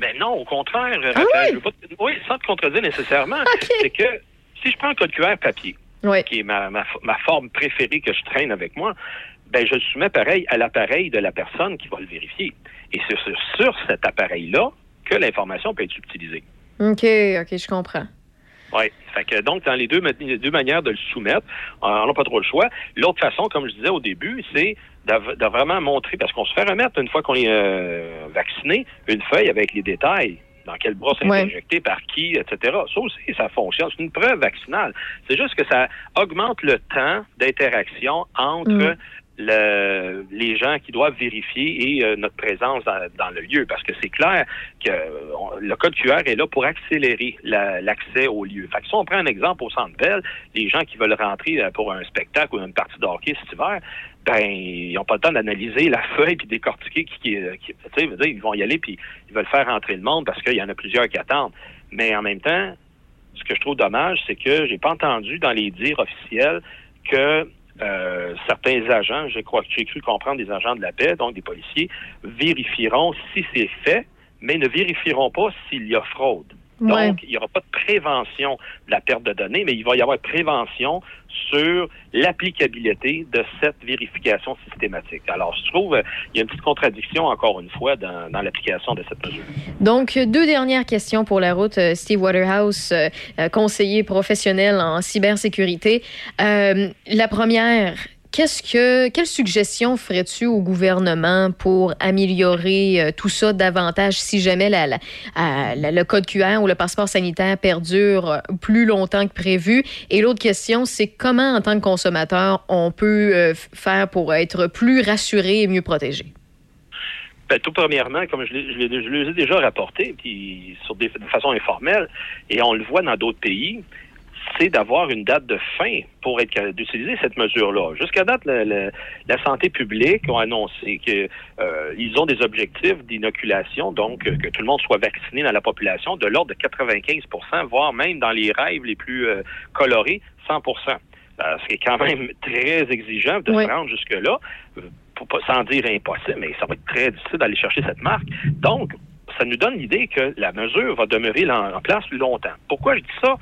Mais non, au contraire, Ah Raphaël, je veux pas te- oui, sans te contredire nécessairement, c'est que si je prends un code QR papier, qui est ma, ma, ma forme préférée que je traîne avec moi, ben je le soumets pareil à l'appareil de la personne qui va le vérifier. Et c'est sur, sur cet appareil-là que l'information peut être utilisée. OK, OK, je comprends. Oui. Fait que donc, dans les deux, ma- les deux manières de le soumettre, euh, on n'a pas trop le choix. L'autre façon, comme je disais au début, c'est de, de vraiment montrer, parce qu'on se fait remettre une fois qu'on est euh, vacciné, une feuille avec les détails dans quel bras c'est Ouais. injecté, par qui, etc. Ça aussi, ça fonctionne. C'est une preuve vaccinale. C'est juste que ça augmente le temps d'interaction entre Mm. le- les gens qui doivent vérifier et euh, notre présence dans, dans le lieu. Parce que c'est clair que on- le code QR est là pour accélérer la- l'accès au lieu. Fait que si on prend un exemple au Centre Bell, les gens qui veulent rentrer euh, pour un spectacle ou une partie de hockey cet hiver, ben ils n'ont pas le temps d'analyser la feuille puis décortiquer qui, qui, qui- tu sais, ils vont y aller puis ils veulent faire rentrer le monde parce qu'il y en a plusieurs qui attendent. Mais en même temps, ce que je trouve dommage, c'est que j'ai pas entendu dans les dires officiels que euh, certains agents, je crois que j'ai cru comprendre des agents de la paix, donc des policiers, vérifieront si c'est fait, mais ne vérifieront pas s'il y a fraude. Ouais. Donc, il n'y aura pas de prévention de la perte de données, mais il va y avoir prévention sur l'applicabilité de cette vérification systématique. Alors, je trouve euh, il y a une petite contradiction, encore une fois, dans, dans l'application de cette mesure. Donc, deux dernières questions pour la route. Euh, Steve Waterhouse, euh, conseiller professionnel en cybersécurité. Euh, la première, qu'est-ce que, quelle suggestion ferais-tu au gouvernement pour améliorer euh, tout ça davantage si jamais euh, le code QR ou le passeport sanitaire perdure euh, plus longtemps que prévu? Et l'autre question, c'est comment, en tant que consommateur, on peut faire pour être plus rassuré et mieux protégé? Ben, tout premièrement, comme je l'ai- déjà rapporté, puis sur des, de façon informelle, et on le voit dans d'autres pays, c'est d'avoir une date de fin pour être d'utiliser cette mesure-là. Jusqu'à date, le- le- la santé publique ont annoncé qu'ils ont des objectifs d'inoculation, donc euh, que tout le monde soit vacciné dans la population, de l'ordre de 95% voire même dans les rêves les plus euh, colorés, 100% euh, ce qui est quand même très exigeant de Oui. se rendre jusque-là, euh, pour pas, sans dire impossible, mais ça va être très difficile d'aller chercher cette marque. Donc, ça nous donne l'idée que la mesure va demeurer en, en place plus longtemps. Pourquoi je dis ça?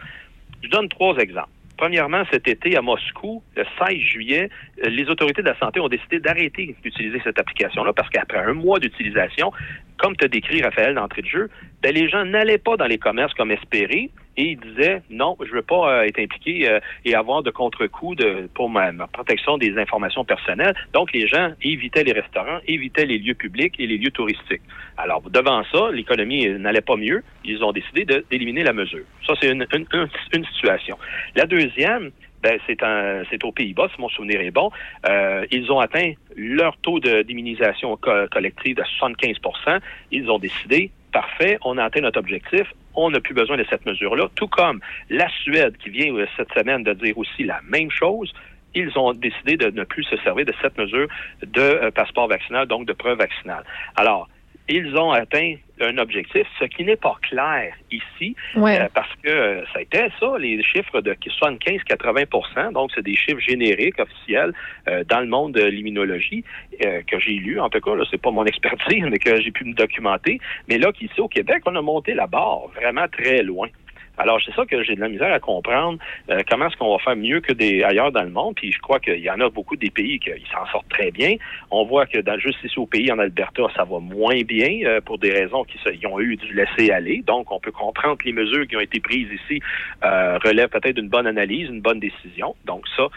Je donne trois exemples. Premièrement, cet été à Moscou, le 16 juillet, euh, les autorités de la santé ont décidé d'arrêter d'utiliser cette application-là parce qu'après un mois d'utilisation, comme as décrit, Raphaël, d'entrée de jeu, ben, les gens n'allaient pas dans les commerces comme espéré et ils disaient non, je veux pas euh, être impliqué euh, et avoir de contre-coups de, pour ma, protection des informations personnelles. Donc, les gens évitaient les restaurants, évitaient les lieux publics et les lieux touristiques. Alors, devant ça, l'économie n'allait pas mieux. Ils ont décidé d'éliminer la mesure. Ça, c'est une, une- une- situation. La deuxième, ben, c'est un- c'est aux Pays-Bas, si mon souvenir est bon. Euh, ils ont atteint leur taux de- d'immunisation co- collective de 75% Ils ont décidé, parfait, on a atteint notre objectif, on n'a plus besoin de cette mesure-là. Tout comme la Suède, qui vient euh, cette semaine de dire aussi la même chose, ils ont décidé de ne plus se servir de cette mesure de euh, passeport vaccinal, donc de preuve vaccinale. Alors, ils ont atteint un objectif, ce qui n'est pas clair ici, Ouais. euh, parce que euh, ça a été ça, les chiffres de 75-80% donc c'est des chiffres génériques, officiels, euh, dans le monde de l'immunologie, euh, que j'ai lu, en tout cas, là, c'est pas mon expertise, mais que j'ai pu me documenter. Mais là, qu'ici au Québec, on a monté la barre vraiment très loin. Alors, c'est ça que j'ai de la misère à comprendre. euh, comment est-ce qu'on va faire mieux que des ailleurs dans le monde? Puis je crois qu'il y en a beaucoup des pays qui s'en sortent très bien. On voit que dans, juste ici au pays, en Alberta, ça va moins bien euh, pour des raisons qui se- ils ont eu du laisser aller. Donc, on peut comprendre que les mesures qui ont été prises ici euh, relèvent peut-être d'une bonne analyse, une bonne décision. Donc, ça,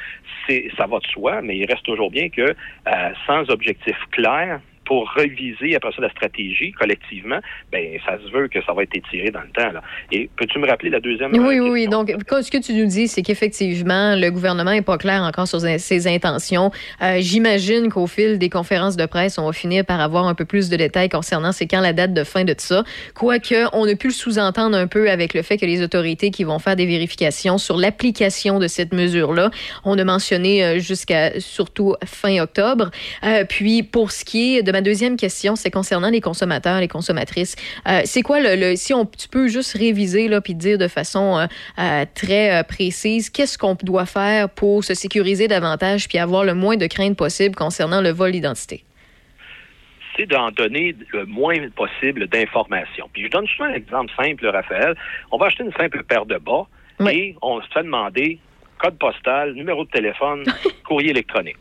c'est ça va de soi, mais il reste toujours bien que euh, sans objectif clair, pour reviser après ça la stratégie collectivement, ben ça se veut que ça va être étiré dans le temps. Là. Et peux-tu me rappeler la deuxième Oui, oui, oui. Donc, ce que tu nous dis, c'est qu'effectivement, le gouvernement n'est pas clair encore sur ses intentions. Euh, J'imagine qu'au fil des conférences de presse, on va finir par avoir un peu plus de détails concernant c'est quand la date de fin de ça. Quoique, on a pu le sous-entendre un peu avec le fait que les autorités qui vont faire des vérifications sur l'application de cette mesure-là, on a mentionné euh, jusqu'à surtout fin octobre. Euh, puis, pour ce qui est de ma deuxième question, c'est concernant les consommateurs, les consommatrices. Euh, c'est quoi le, le- si on, tu peux juste réviser là puis dire de façon euh, euh, très précise, qu'est-ce qu'on doit faire pour se sécuriser davantage puis avoir le moins de crainte possible concernant le vol d'identité? c'est d'en donner le moins possible d'informations. Puis je donne juste un exemple simple, Raphaël. On va acheter une simple paire de bas et on se fait demander code postal, numéro de téléphone, courrier électronique.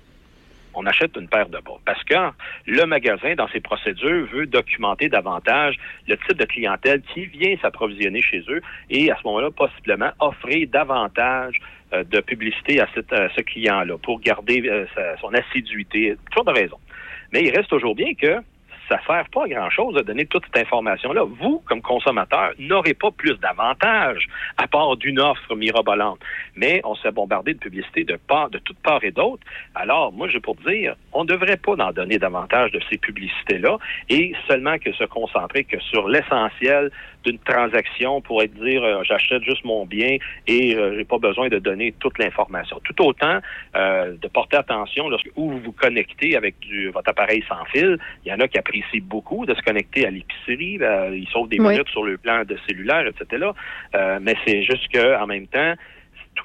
On achète une paire de bas. Parce que le magasin, dans ses procédures, veut documenter davantage le type de clientèle qui vient s'approvisionner chez eux et à ce moment-là, possiblement offrir davantage euh, de publicité à, ce client-là pour garder euh, son assiduité. Toujours de raison. Mais il reste toujours bien que ça ne sert pas à grand-chose de donner toute cette information-là. Vous, comme consommateur, n'aurez pas plus d'avantages à part d'une offre mirobolante. Mais on se fait bombarder de publicité de part, de toutes parts et d'autres. Alors, moi, j'ai pour dire, on ne devrait pas en donner davantage de ces publicités-là et seulement que se concentrer que sur l'essentiel d'une transaction pour être dire euh, j'achète juste mon bien et euh, j'ai pas besoin de donner toute l'information. Tout autant euh, de porter attention lorsque où vous vous connectez avec du, votre appareil sans fil. Il y en a qui apprécient beaucoup de se connecter à l'épicerie. euh, ils sauvent des Oui. minutes sur le plan de cellulaire, etc. Euh, mais c'est juste que en même temps,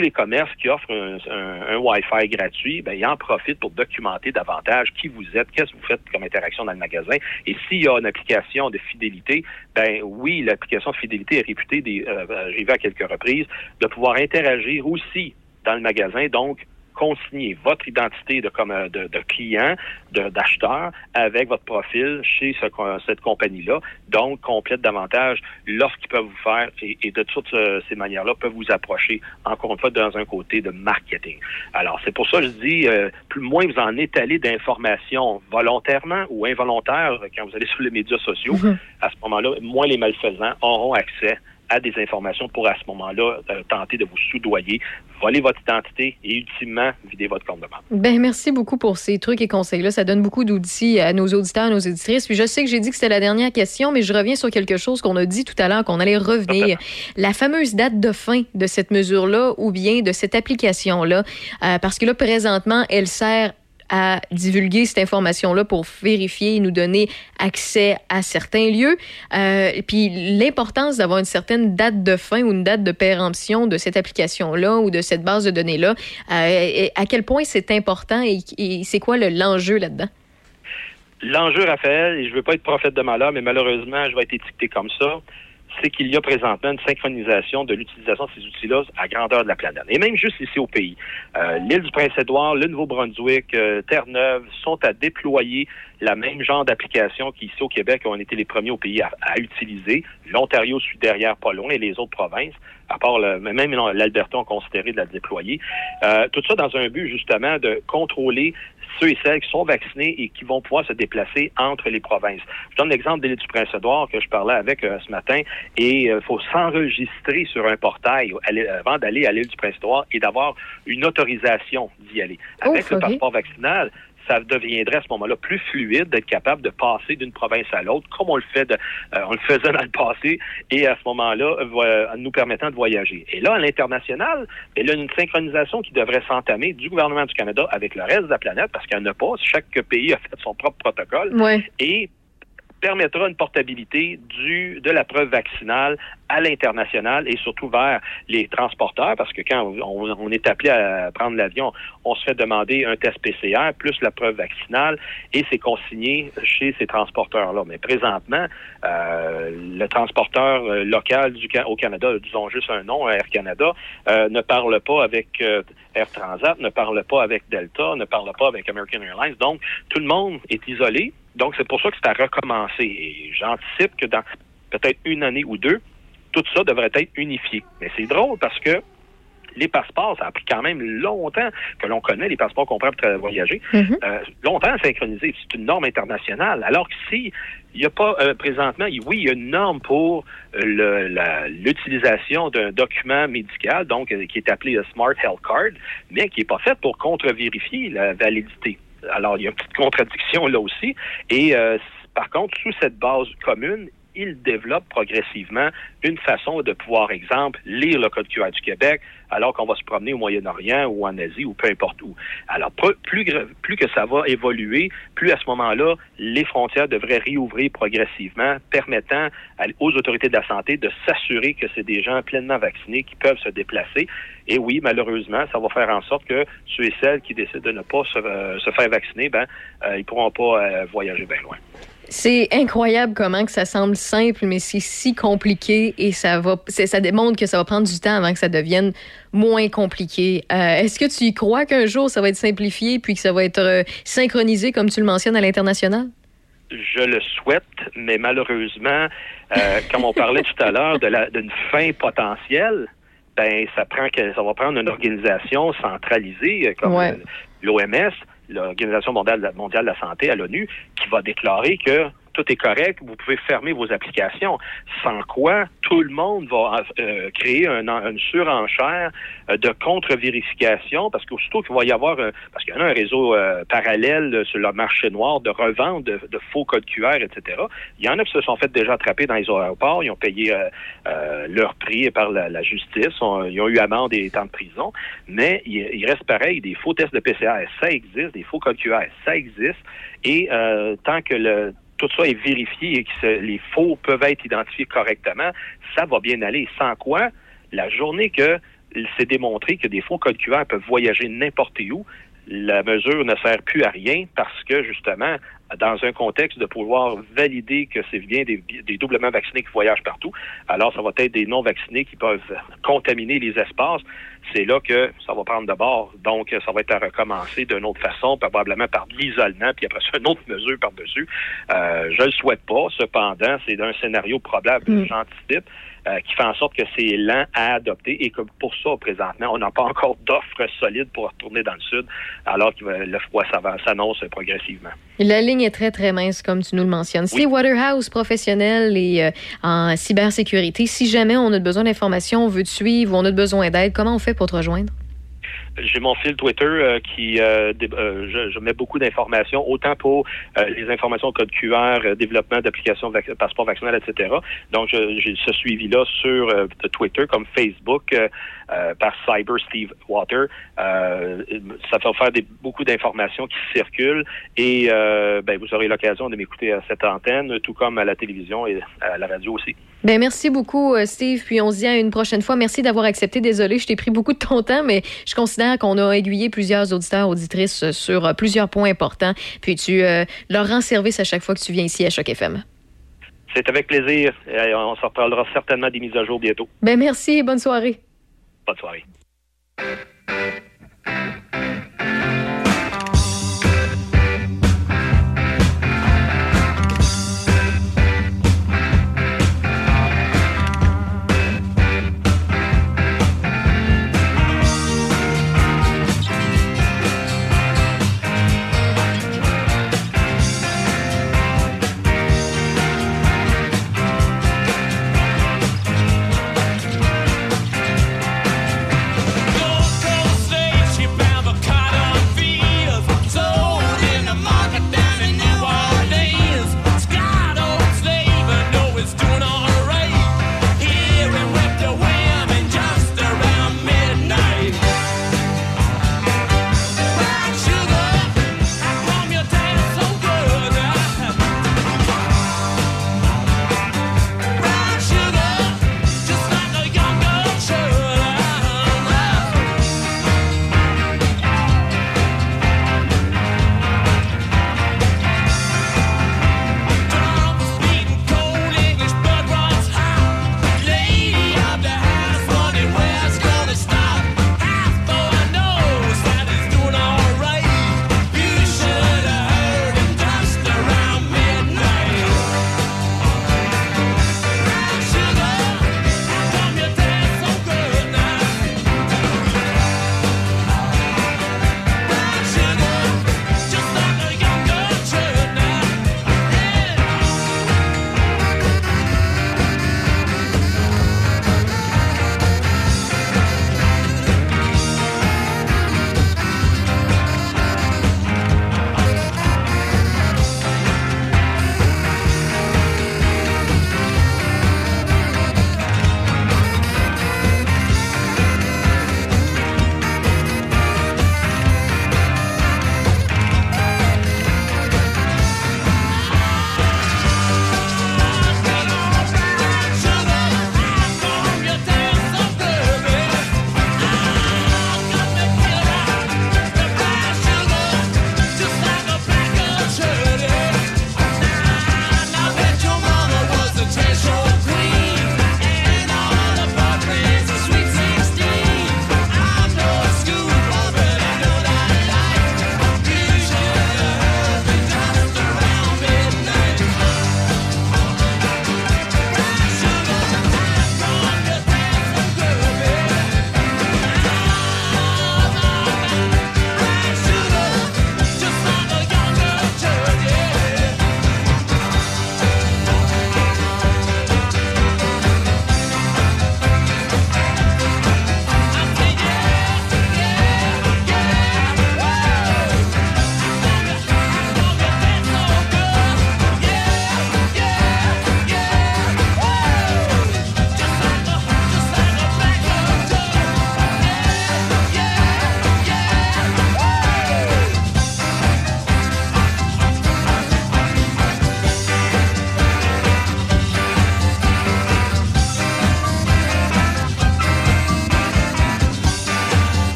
les commerces qui offrent un, Wi-Fi gratuit, ben, ils en profitent pour documenter davantage qui vous êtes, qu'est-ce que vous faites comme interaction dans le magasin. Et s'il y a une application de fidélité, ben oui, l'application de fidélité est réputée, des, euh, à quelques reprises, de pouvoir interagir aussi dans le magasin, donc consigner votre identité de, comme, euh, de, de client, de- d'acheteur, avec votre profil chez ce cette compagnie-là. Donc, complète davantage l'offre qu'ils peuvent vous faire et, et de toutes euh, ces manières-là peuvent vous approcher, encore une fois, dans un côté de marketing. Alors, c'est pour ça que je dis, euh, plus moins vous en étalez d'informations volontairement ou involontaires euh, quand vous allez sur les médias sociaux, à ce moment-là, moins les malfaisants auront accès à des informations pour à ce moment-là euh, tenter de vous soudoyer, voler votre identité et ultimement vider votre compte de banque. Ben, merci beaucoup pour ces trucs et conseils-là. Ça donne beaucoup d'outils à nos auditeurs, à nos éditrices. Puis je sais que j'ai dit que c'était la dernière question, mais je reviens sur quelque chose qu'on a dit tout à l'heure, qu'on allait revenir. La fameuse date de fin de cette mesure-là ou bien de cette application-là. Euh, parce que là, présentement, elle sert à divulguer cette information-là pour vérifier et nous donner accès à certains lieux. Euh, puis l'importance d'avoir une certaine date de fin ou une date de péremption de cette application-là ou de cette base de données-là, euh, à quel point c'est important et, c'est quoi le- l'enjeu là-dedans? L'enjeu, Raphaël, et je ne veux pas être prophète de malheur, mais malheureusement, je vais être étiqueté comme ça, c'est qu'il y a présentement une synchronisation de l'utilisation de ces outils-là à grandeur de la planète. Et même juste ici au pays. Euh, L'île du Prince-Édouard, le Nouveau-Brunswick, euh, Terre-Neuve sont à déployer la même genre d'application qu'ici au Québec ont été les premiers au pays à, à utiliser. L'Ontario suit derrière pas loin et les autres provinces, à part le, même l'Alberta ont considéré de la déployer. Euh, tout ça dans un but justement de contrôler ceux et celles qui sont vaccinés et qui vont pouvoir se déplacer entre les provinces. Je donne l'exemple de l'île du Prince-Édouard que je parlais avec euh, ce matin et il faut s'enregistrer sur un portail aller- avant d'aller à l'île du Prince-Édouard et d'avoir une autorisation d'y aller. Avec Ouf, le passeport vaccinal, ça deviendrait à ce moment-là plus fluide d'être capable de passer d'une province à l'autre, comme on le fait, de- euh, on le faisait dans le passé, et à ce moment-là, euh, nous permettant de voyager. Et là, à l'international, il y a une synchronisation qui devrait s'entamer du gouvernement du Canada avec le reste de la planète, parce qu'il n'y en a pas. Chaque pays a fait son propre protocole. Ouais. Et permettra une portabilité du, de la preuve vaccinale à l'international et surtout vers les transporteurs, parce que quand on, est appelé à prendre l'avion, on se fait demander un test PCR plus la preuve vaccinale et c'est consigné chez ces transporteurs-là. Mais présentement, euh, le transporteur euh, local du, au Canada, disons juste un nom, Air Canada, euh, ne parle pas avec euh, Air Transat, ne parle pas avec Delta, ne parle pas avec American Airlines. Donc, tout le monde est isolé. Donc, c'est pour ça que c'est à recommencer. Et j'anticipe que dans peut-être une année ou deux, tout ça devrait être unifié. Mais c'est drôle parce que les passeports, ça a pris quand même longtemps que l'on connaît les passeports qu'on prend pour voyager. Euh, longtemps à synchroniser. C'est une norme internationale. Alors que si il n'y a pas euh, présentement, oui, il y a une norme pour euh, l'utilisation d'un document médical, donc qui est appelé le Smart Health Card, mais qui n'est pas fait pour contre-vérifier la validité. Alors, il y a une petite contradiction là aussi. Et euh, par contre, sous cette base commune, il développe progressivement une façon de pouvoir, exemple, lire le Code QR du Québec alors qu'on va se promener au Moyen-Orient ou en Asie ou peu importe où. Alors, plus, que ça va évoluer, plus à ce moment-là, les frontières devraient réouvrir progressivement, permettant aux autorités de la santé de s'assurer que c'est des gens pleinement vaccinés qui peuvent se déplacer. Et oui, malheureusement, ça va faire en sorte que ceux et celles qui décident de ne pas se, euh, faire vacciner, ben, euh, ils pourront pas euh, voyager bien loin. C'est incroyable comment que ça semble simple, mais c'est si compliqué et ça va, c'est- ça démontre que ça va prendre du temps avant que ça devienne moins compliqué. Euh, Est-ce que tu y crois qu'un jour ça va être simplifié puis que ça va être euh, synchronisé comme tu le mentionnes à l'international? Je le souhaite, mais malheureusement, euh, comme on parlait tout à l'heure de la- d'une fin potentielle, ben ça prend que ça va prendre une organisation centralisée comme Ouais. l'OMS, l'Organisation mondiale, mondiale de la santé à l'ONU, qui va déclarer que tout est correct, vous pouvez fermer vos applications. Sans quoi, tout le monde va euh, créer un- une surenchère euh, de contre-vérification, parce qu'aussitôt qu'il va y avoir, un- parce qu'il y en a un réseau euh, parallèle euh, sur le marché noir de revente de, faux codes QR, etc. Il y en a qui se sont fait déjà attraper dans les aéroports, ils ont payé euh, euh, leur prix par la, justice, ils ont eu amende et temps de prison, mais il, il reste pareil, des faux tests de PCR, ça existe, des faux codes QR, ça existe, et euh, tant que le tout ça est vérifié et que les faux peuvent être identifiés correctement, ça va bien aller. Sans quoi, la journée que il s'est démontré que des faux codes QR peuvent voyager n'importe où, la mesure ne sert plus à rien parce que justement, dans un contexte de pouvoir valider que c'est bien des, des doublement vaccinés qui voyagent partout. Alors, ça va être des non-vaccinés qui peuvent contaminer les espaces. C'est là que ça va prendre de bord. Donc, ça va être à recommencer d'une autre façon, probablement par de l'isolement, puis après ça, une autre mesure par-dessus. Euh, je le souhaite pas. Cependant, c'est un scénario probable, Mm. j'anticipe, euh, qui fait en sorte que c'est lent à adopter et que pour ça, présentement, on n'a pas encore d'offres solides pour retourner dans le sud, alors que le froid s'avance- s'annonce progressivement. La ligne est très, très mince, comme tu nous le mentionnes. C'est Waterhouse professionnel et euh, en cybersécurité. Si jamais on a besoin d'informations, on veut te suivre ou on a besoin d'aide, comment on fait pour te rejoindre? J'ai mon fil Twitter euh, qui euh, euh, je, je mets beaucoup d'informations, autant pour euh, les informations code QR, euh, développement d'applications vac- passeport vaccinal, etc. Donc j'ai ce suivi-là sur Twitter comme Facebook euh, par Cyber Steve Water. Euh, ça fait faire des, beaucoup d'informations qui circulent et euh, ben, vous aurez l'occasion de m'écouter à cette antenne, tout comme à la télévision et à la radio aussi. Ben merci beaucoup, Steve. Puis on se dit à une prochaine fois. Merci d'avoir accepté. Désolé, je t'ai pris beaucoup de ton temps, mais je considère qu'on a aiguillé plusieurs auditeurs, auditrices euh, sur plusieurs points importants. Puis tu leur rends service à chaque fois que tu viens ici à Choc FM. C'est avec plaisir. On s'en reparlera certainement des mises à jour bientôt. Ben merci et bonne soirée. Bonne soirée.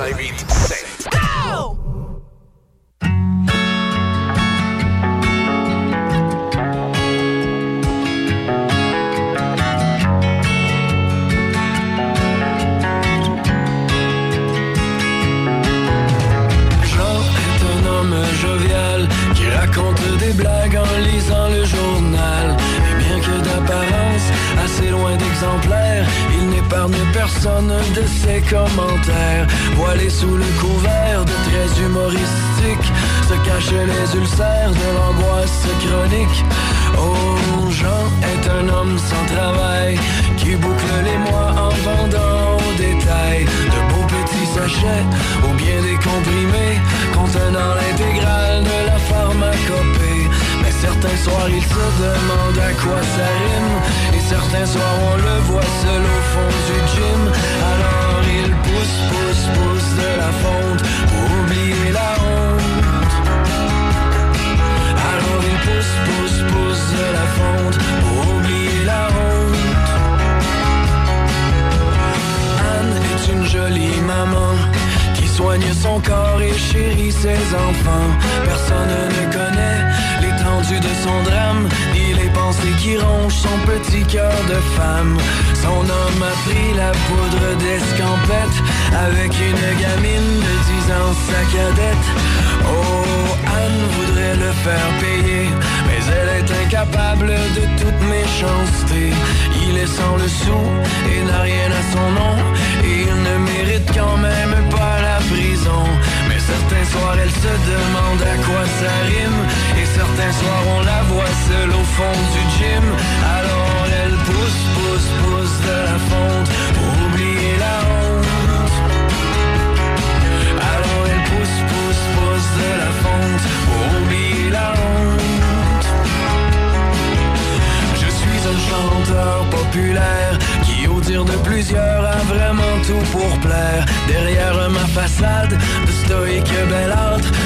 88 Jean se demande à quoi ça rime et certains soirs on le voit seul au fond du gym. Alors il pousse, pousse, pousse de la fonte pour oublier la honte. Alors il pousse, pousse, pousse de la fonte pour oublier la honte. Anne est une jolie maman qui soigne son corps et chérit ses enfants. Personne ne connaît de son drame, ni les pensées qui rongent son petit cœur de femme. Son homme a pris la poudre d'escampette avec une gamine de 10 ans, sa cadette. Oh, Anne voudrait le faire payer, mais elle est incapable de toute méchanceté. Il est sans le sou et n'a rien à son nom, et il ne mérite quand même pas la prison. Certains soirs, elle se demande à quoi ça rime, et certains soirs, on la voit seule au fond du gym. Alors elle pousse, pousse, pousse de la fonte pour oublier la honte. Alors elle pousse, pousse, pousse de la fonte pour oublier la honte. Je suis un chanteur populaire qui, au dire de plusieurs, a vraiment tout pour plaire. Derrière ma façade de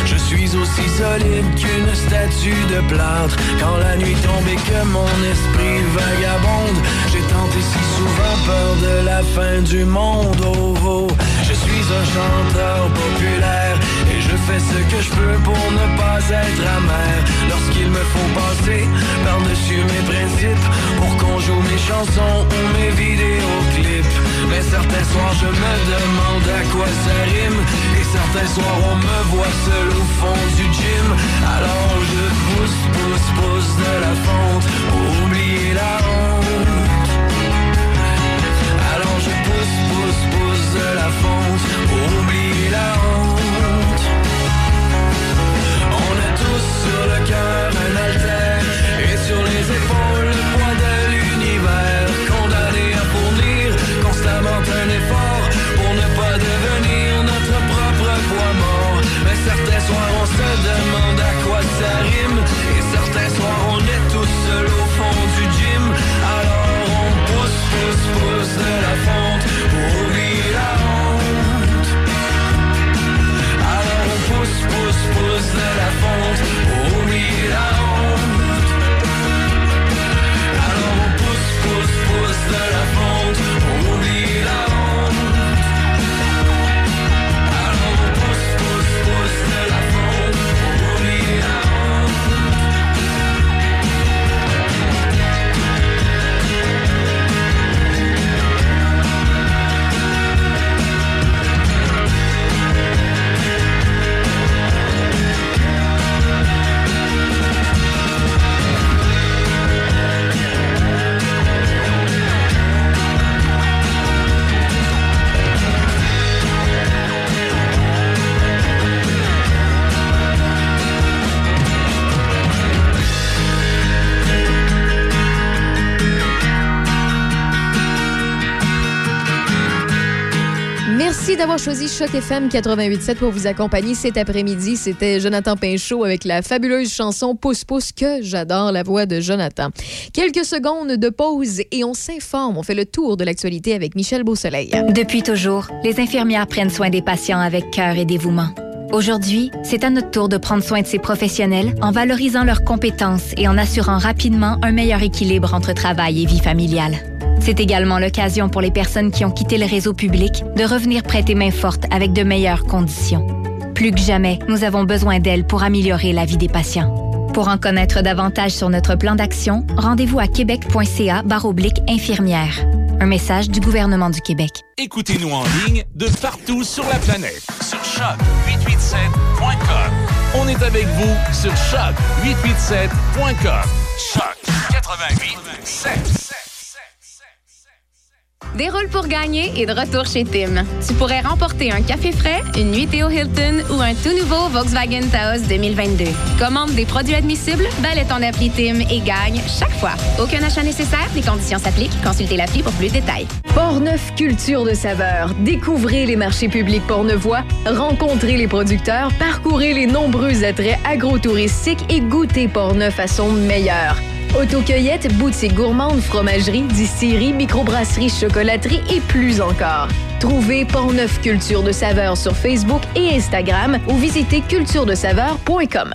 je suis aussi solide qu'une statue de plâtre. Quand la nuit tombe et que mon esprit vagabonde, j'ai tenté si souvent peur de la fin du monde. Oh, oh. Je suis un chanteur populaire et je fais ce que je peux pour ne pas être amer. Lorsqu'il me faut passer par-dessus mes principes pour qu'on joue mes chansons ou mes vidéoclips. Mais certains soirs je me demande à quoi ça rime certains soirs on me voit seul au fond du gym. Alors je pousse, pousse, pousse de la fonte pour oublier la honte. Alors je pousse, pousse, pousse de la fonte pour oublier la honte. On a tous sur le cœur un alter et sur les épaules le poids de l'univers. Condamné à fournir constamment un effort Mais certains soirs on se demande à quoi ça rime et certains soirs on est tous seuls au fond du gym. Merci d'avoir choisi Choc FM 88.7 pour vous accompagner cet après-midi. C'était Jonathan Pinchot avec la fabuleuse chanson Pousse Pousse que j'adore la voix de Jonathan. Quelques secondes de pause et on s'informe. On fait le tour de l'actualité avec Michel Beausoleil. Depuis toujours, les infirmières prennent soin des patients avec cœur et dévouement. Aujourd'hui, c'est à notre tour de prendre soin de ces professionnels en valorisant leurs compétences et en assurant rapidement un meilleur équilibre entre travail et vie familiale. C'est également l'occasion pour les personnes qui ont quitté le réseau public de revenir prêter main forte avec de meilleures conditions. Plus que jamais, nous avons besoin d'elles pour améliorer la vie des patients. Pour en connaître davantage sur notre plan d'action, rendez-vous à québec.ca oblique infirmière. Un message du gouvernement du Québec. Écoutez-nous en ligne de partout sur la planète. Sur choc887.com. On est avec vous sur choc887.com. Choc 88 7. Déroule pour gagner et de retour chez Tim. Tu pourrais remporter un café frais, une nuitée au Hilton ou un tout nouveau Volkswagen Taos 2022. Commande des produits admissibles, balai ton appli Tim et gagne chaque fois. Aucun achat nécessaire, les conditions s'appliquent. Consultez l'appli pour plus de détails. Portneuf Culture de saveur. Découvrez les marchés publics portneuvois, rencontrez les producteurs, parcourez les nombreux attraits agrotouristiques et goûtez Portneuf à son meilleur. Autocueillette, boutique gourmande, fromagerie, distillerie, microbrasserie, chocolaterie et plus encore. Trouvez Portneuf Culture de saveur sur Facebook et Instagram ou visitez culturedesaveur.com.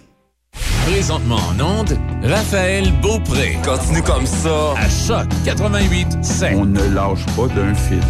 Présentement en onde, Raphaël Beaupré. Continue comme ça. À Choc 88 On ne lâche pas d'un fil.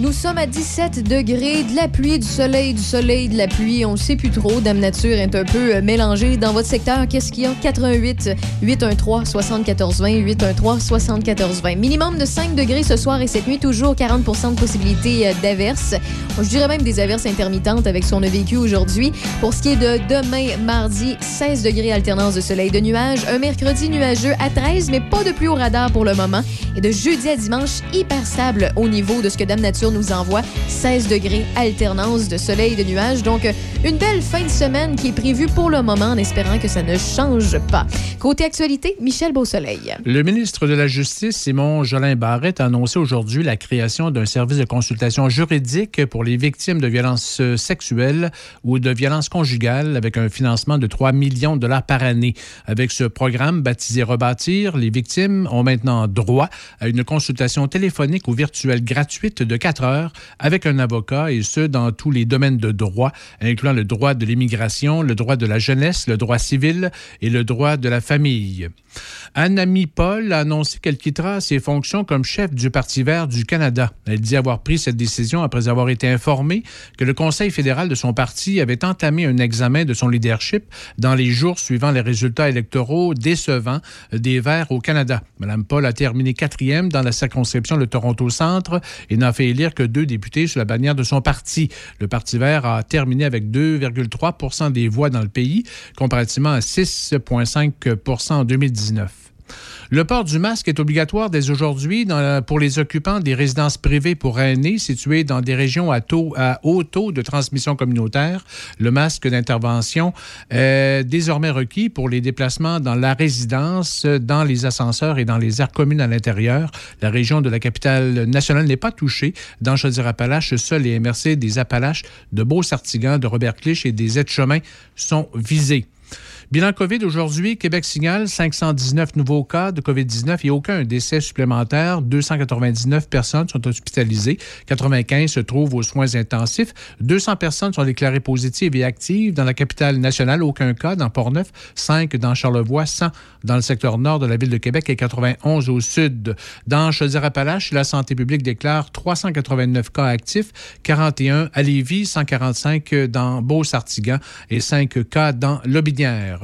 Nous sommes à 17 degrés, de la pluie, du soleil, du soleil, de la pluie. On ne sait plus trop. Dame Nature est un peu euh, mélangée. Dans votre secteur, qu'est-ce qu'il y a? 88 813 74 20 813 74 20. Minimum de 5 degrés ce soir et cette nuit, toujours 40% de possibilité euh, d'averses. Je dirais même des averses intermittentes avec ce qu'on a vécu aujourd'hui. Pour ce qui est de demain, mardi, 16 degrés alternance de soleil de nuages. Un mercredi nuageux à 13, mais pas de pluie au radar pour le moment. Et de jeudi à dimanche, hyper stable au niveau de ce que Dame Nature nous envoie 16 degrés alternance de soleil et de nuages. Donc, une belle fin de semaine qui est prévue pour le moment en espérant que ça ne change pas. Côté actualité, Michel Beausoleil. Le ministre de la Justice, Simon Jolin Barrette, a annoncé aujourd'hui la création d'un service de consultation juridique pour les victimes de violences sexuelles ou de violences conjugales avec un financement de 3 millions de dollars par année. Avec ce programme baptisé Rebâtir, les victimes ont maintenant droit à une consultation téléphonique ou virtuelle gratuite de 4 heures avec un avocat et ce, dans tous les domaines de droit, incluant le droit de l'immigration, le droit de la jeunesse, le droit civil et le droit de la famille. Anne-Amie Paul a annoncé qu'elle quittera ses fonctions comme chef du Parti vert du Canada. Elle dit avoir pris cette décision après avoir été informée que le Conseil fédéral de son parti avait entamé un examen de son leadership dans les jours suivant les résultats électoraux décevants des Verts au Canada. Madame Paul a terminé quatrième dans la circonscription de Toronto-Centre et n'a fait élire que deux députés sous la bannière de son parti. Le Parti vert a terminé avec 2,3% des voix dans le pays, comparativement à 6,5 en 2019. Le port du masque est obligatoire dès aujourd'hui pour les occupants des résidences privées pour aînés situées dans des régions à, haut taux de transmission communautaire. Le masque d'intervention est désormais requis pour les déplacements dans la résidence, dans les ascenseurs et dans les aires communes à l'intérieur. La région de la capitale nationale n'est pas touchée. Dans Chaudière-Appalaches, seuls les MRC des Appalaches, de Beau-Sartigan, de Robert-Clich et des aides-chemins sont visés. Bilan COVID aujourd'hui, Québec signale 519 nouveaux cas de COVID-19 et aucun décès supplémentaire. 299 personnes sont hospitalisées. 95 se trouvent aux soins intensifs. 200 personnes sont déclarées positives et actives dans la capitale nationale. Aucun cas dans Portneuf. 5 dans Charlevoix. 100 dans le secteur nord de la ville de Québec et 91 au sud. Dans Chaudière-Appalaches, la santé publique déclare 389 cas actifs. 41 à Lévis, 145 dans Beau-Sartigan et 5 cas dans Lobinière.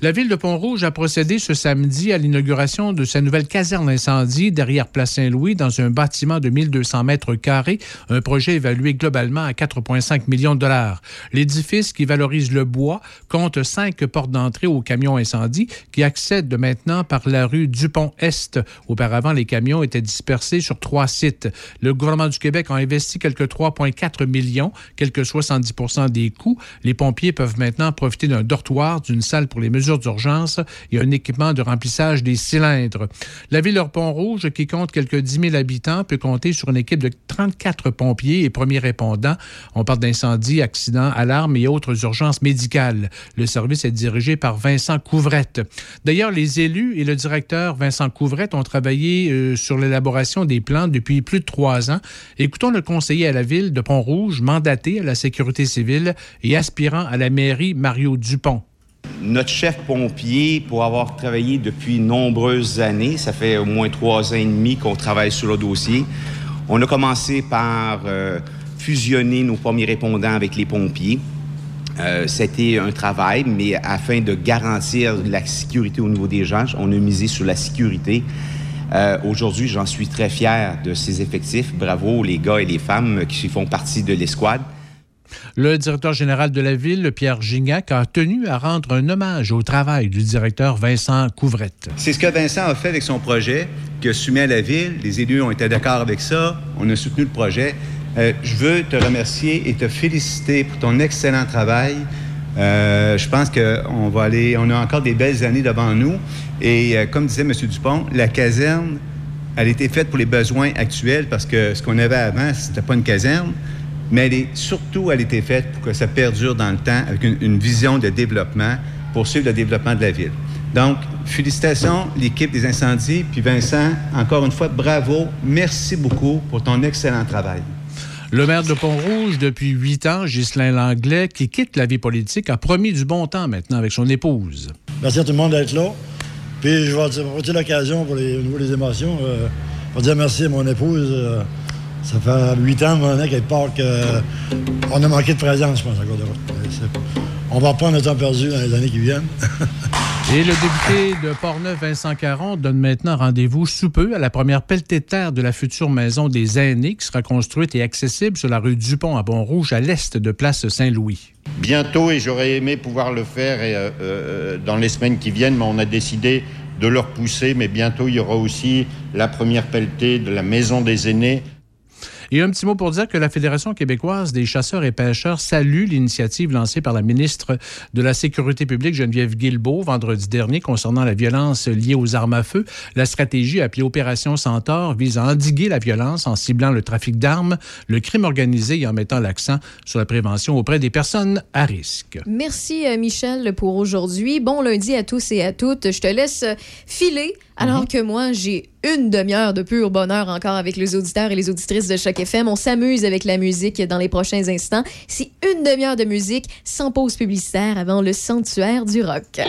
La ville de Pont-Rouge a procédé ce samedi à l'inauguration de sa nouvelle caserne incendie derrière Place Saint-Louis dans un bâtiment de 1200 mètres carrés, un projet évalué globalement à 4,5 millions de dollars. L'édifice qui valorise le bois compte cinq portes d'entrée aux camions incendies qui accèdent maintenant par la rue Dupont-Est. Auparavant, les camions étaient dispersés sur trois sites. Le gouvernement du Québec a investi quelques 3,4 millions, quelques 70% des coûts. Les pompiers peuvent maintenant profiter d'un dortoir, d'une salle pour les mesures d'urgence et un équipement de remplissage des cylindres. La ville de Pont-Rouge, qui compte quelques 10 000 habitants, peut compter sur une équipe de 34 pompiers et premiers répondants. On parle d'incendies, accidents, alarmes et autres urgences médicales. Le service est dirigé par Vincent Couvrette. D'ailleurs, les élus et le directeur Vincent Couvrette ont travaillé euh, sur l'élaboration des plans depuis plus de trois ans. Écoutons le conseiller à la ville de Pont-Rouge, mandaté à la sécurité civile et aspirant à la mairie, Mario Dupont. Notre chef pompier, pour avoir travaillé depuis nombreuses années, ça fait au moins trois ans et demi qu'on travaille sur le dossier, on a commencé par euh, fusionner nos premiers répondants avec les pompiers. Euh, C'était un travail, mais afin de garantir la sécurité au niveau des gens, on a misé sur la sécurité. Euh, Aujourd'hui, j'en suis très fier de ces effectifs. Bravo les gars et les femmes qui font partie de l'escouade. Le directeur général de la ville, Pierre Gignac, a tenu à rendre un hommage au travail du directeur Vincent Couvrette. C'est ce que Vincent a fait avec son projet, que soumis à la ville. Les élus ont été d'accord avec ça. On a soutenu le projet. Euh, je veux te remercier et te féliciter pour ton excellent travail. Euh, je pense qu'on va aller, on a encore des belles années devant nous. Et euh, comme disait M. Dupont, la caserne, elle a été faite pour les besoins actuels parce que ce qu'on avait avant, c'était pas une caserne, mais elle est surtout, elle a été faite pour que ça perdure dans le temps avec une, une vision de développement pour suivre le développement de la ville. Donc, félicitations, l'équipe des incendies. Puis Vincent, encore une fois, bravo. Merci beaucoup pour ton excellent travail. Le maire de Pont-Rouge, depuis huit ans, Ghislain Langlais, qui quitte la vie politique, a promis du bon temps maintenant avec son épouse. Merci à tout le monde d'être là. Puis je vais dire- profiter de l'occasion pour les, au niveau des émotions. euh, pour dire merci à mon épouse. euh, ça fait huit ans maintenant qu'elle part qu'on a manqué de présence, je pense, encore de route. Euh, On va pas notre temps perdu dans les années qui viennent. Et le député de Portneuf, Vincent Caron, donne maintenant rendez-vous sous peu à la première pelletée de terre de la future maison des aînés qui sera construite et accessible sur la rue Dupont à Pont-Rouge, à l'est de Place Saint-Louis. bientôt et j'aurais aimé pouvoir le faire et, euh, euh, dans les semaines qui viennent, mais on a décidé de le repousser. Mais bientôt, il y aura aussi la première pelletée de la Maison des aînés. Et un petit mot pour dire que la Fédération québécoise des chasseurs et pêcheurs salue l'initiative lancée par la ministre de la Sécurité publique, Geneviève Guilbeault, vendredi dernier concernant la violence liée aux armes à feu. La stratégie appelée Opération Centaure vise à endiguer la violence en ciblant le trafic d'armes, le crime organisé et en mettant l'accent sur la prévention auprès des personnes à risque. Merci, euh, Michel, pour aujourd'hui. Bon lundi à tous et à toutes. Je te laisse filer, alors que moi, j'ai une demi-heure de pur bonheur encore avec les auditeurs et les auditrices de Choc FM. On s'amuse avec la musique dans les prochains instants. C'est une demi-heure de musique sans pause publicitaire avant le sanctuaire du rock.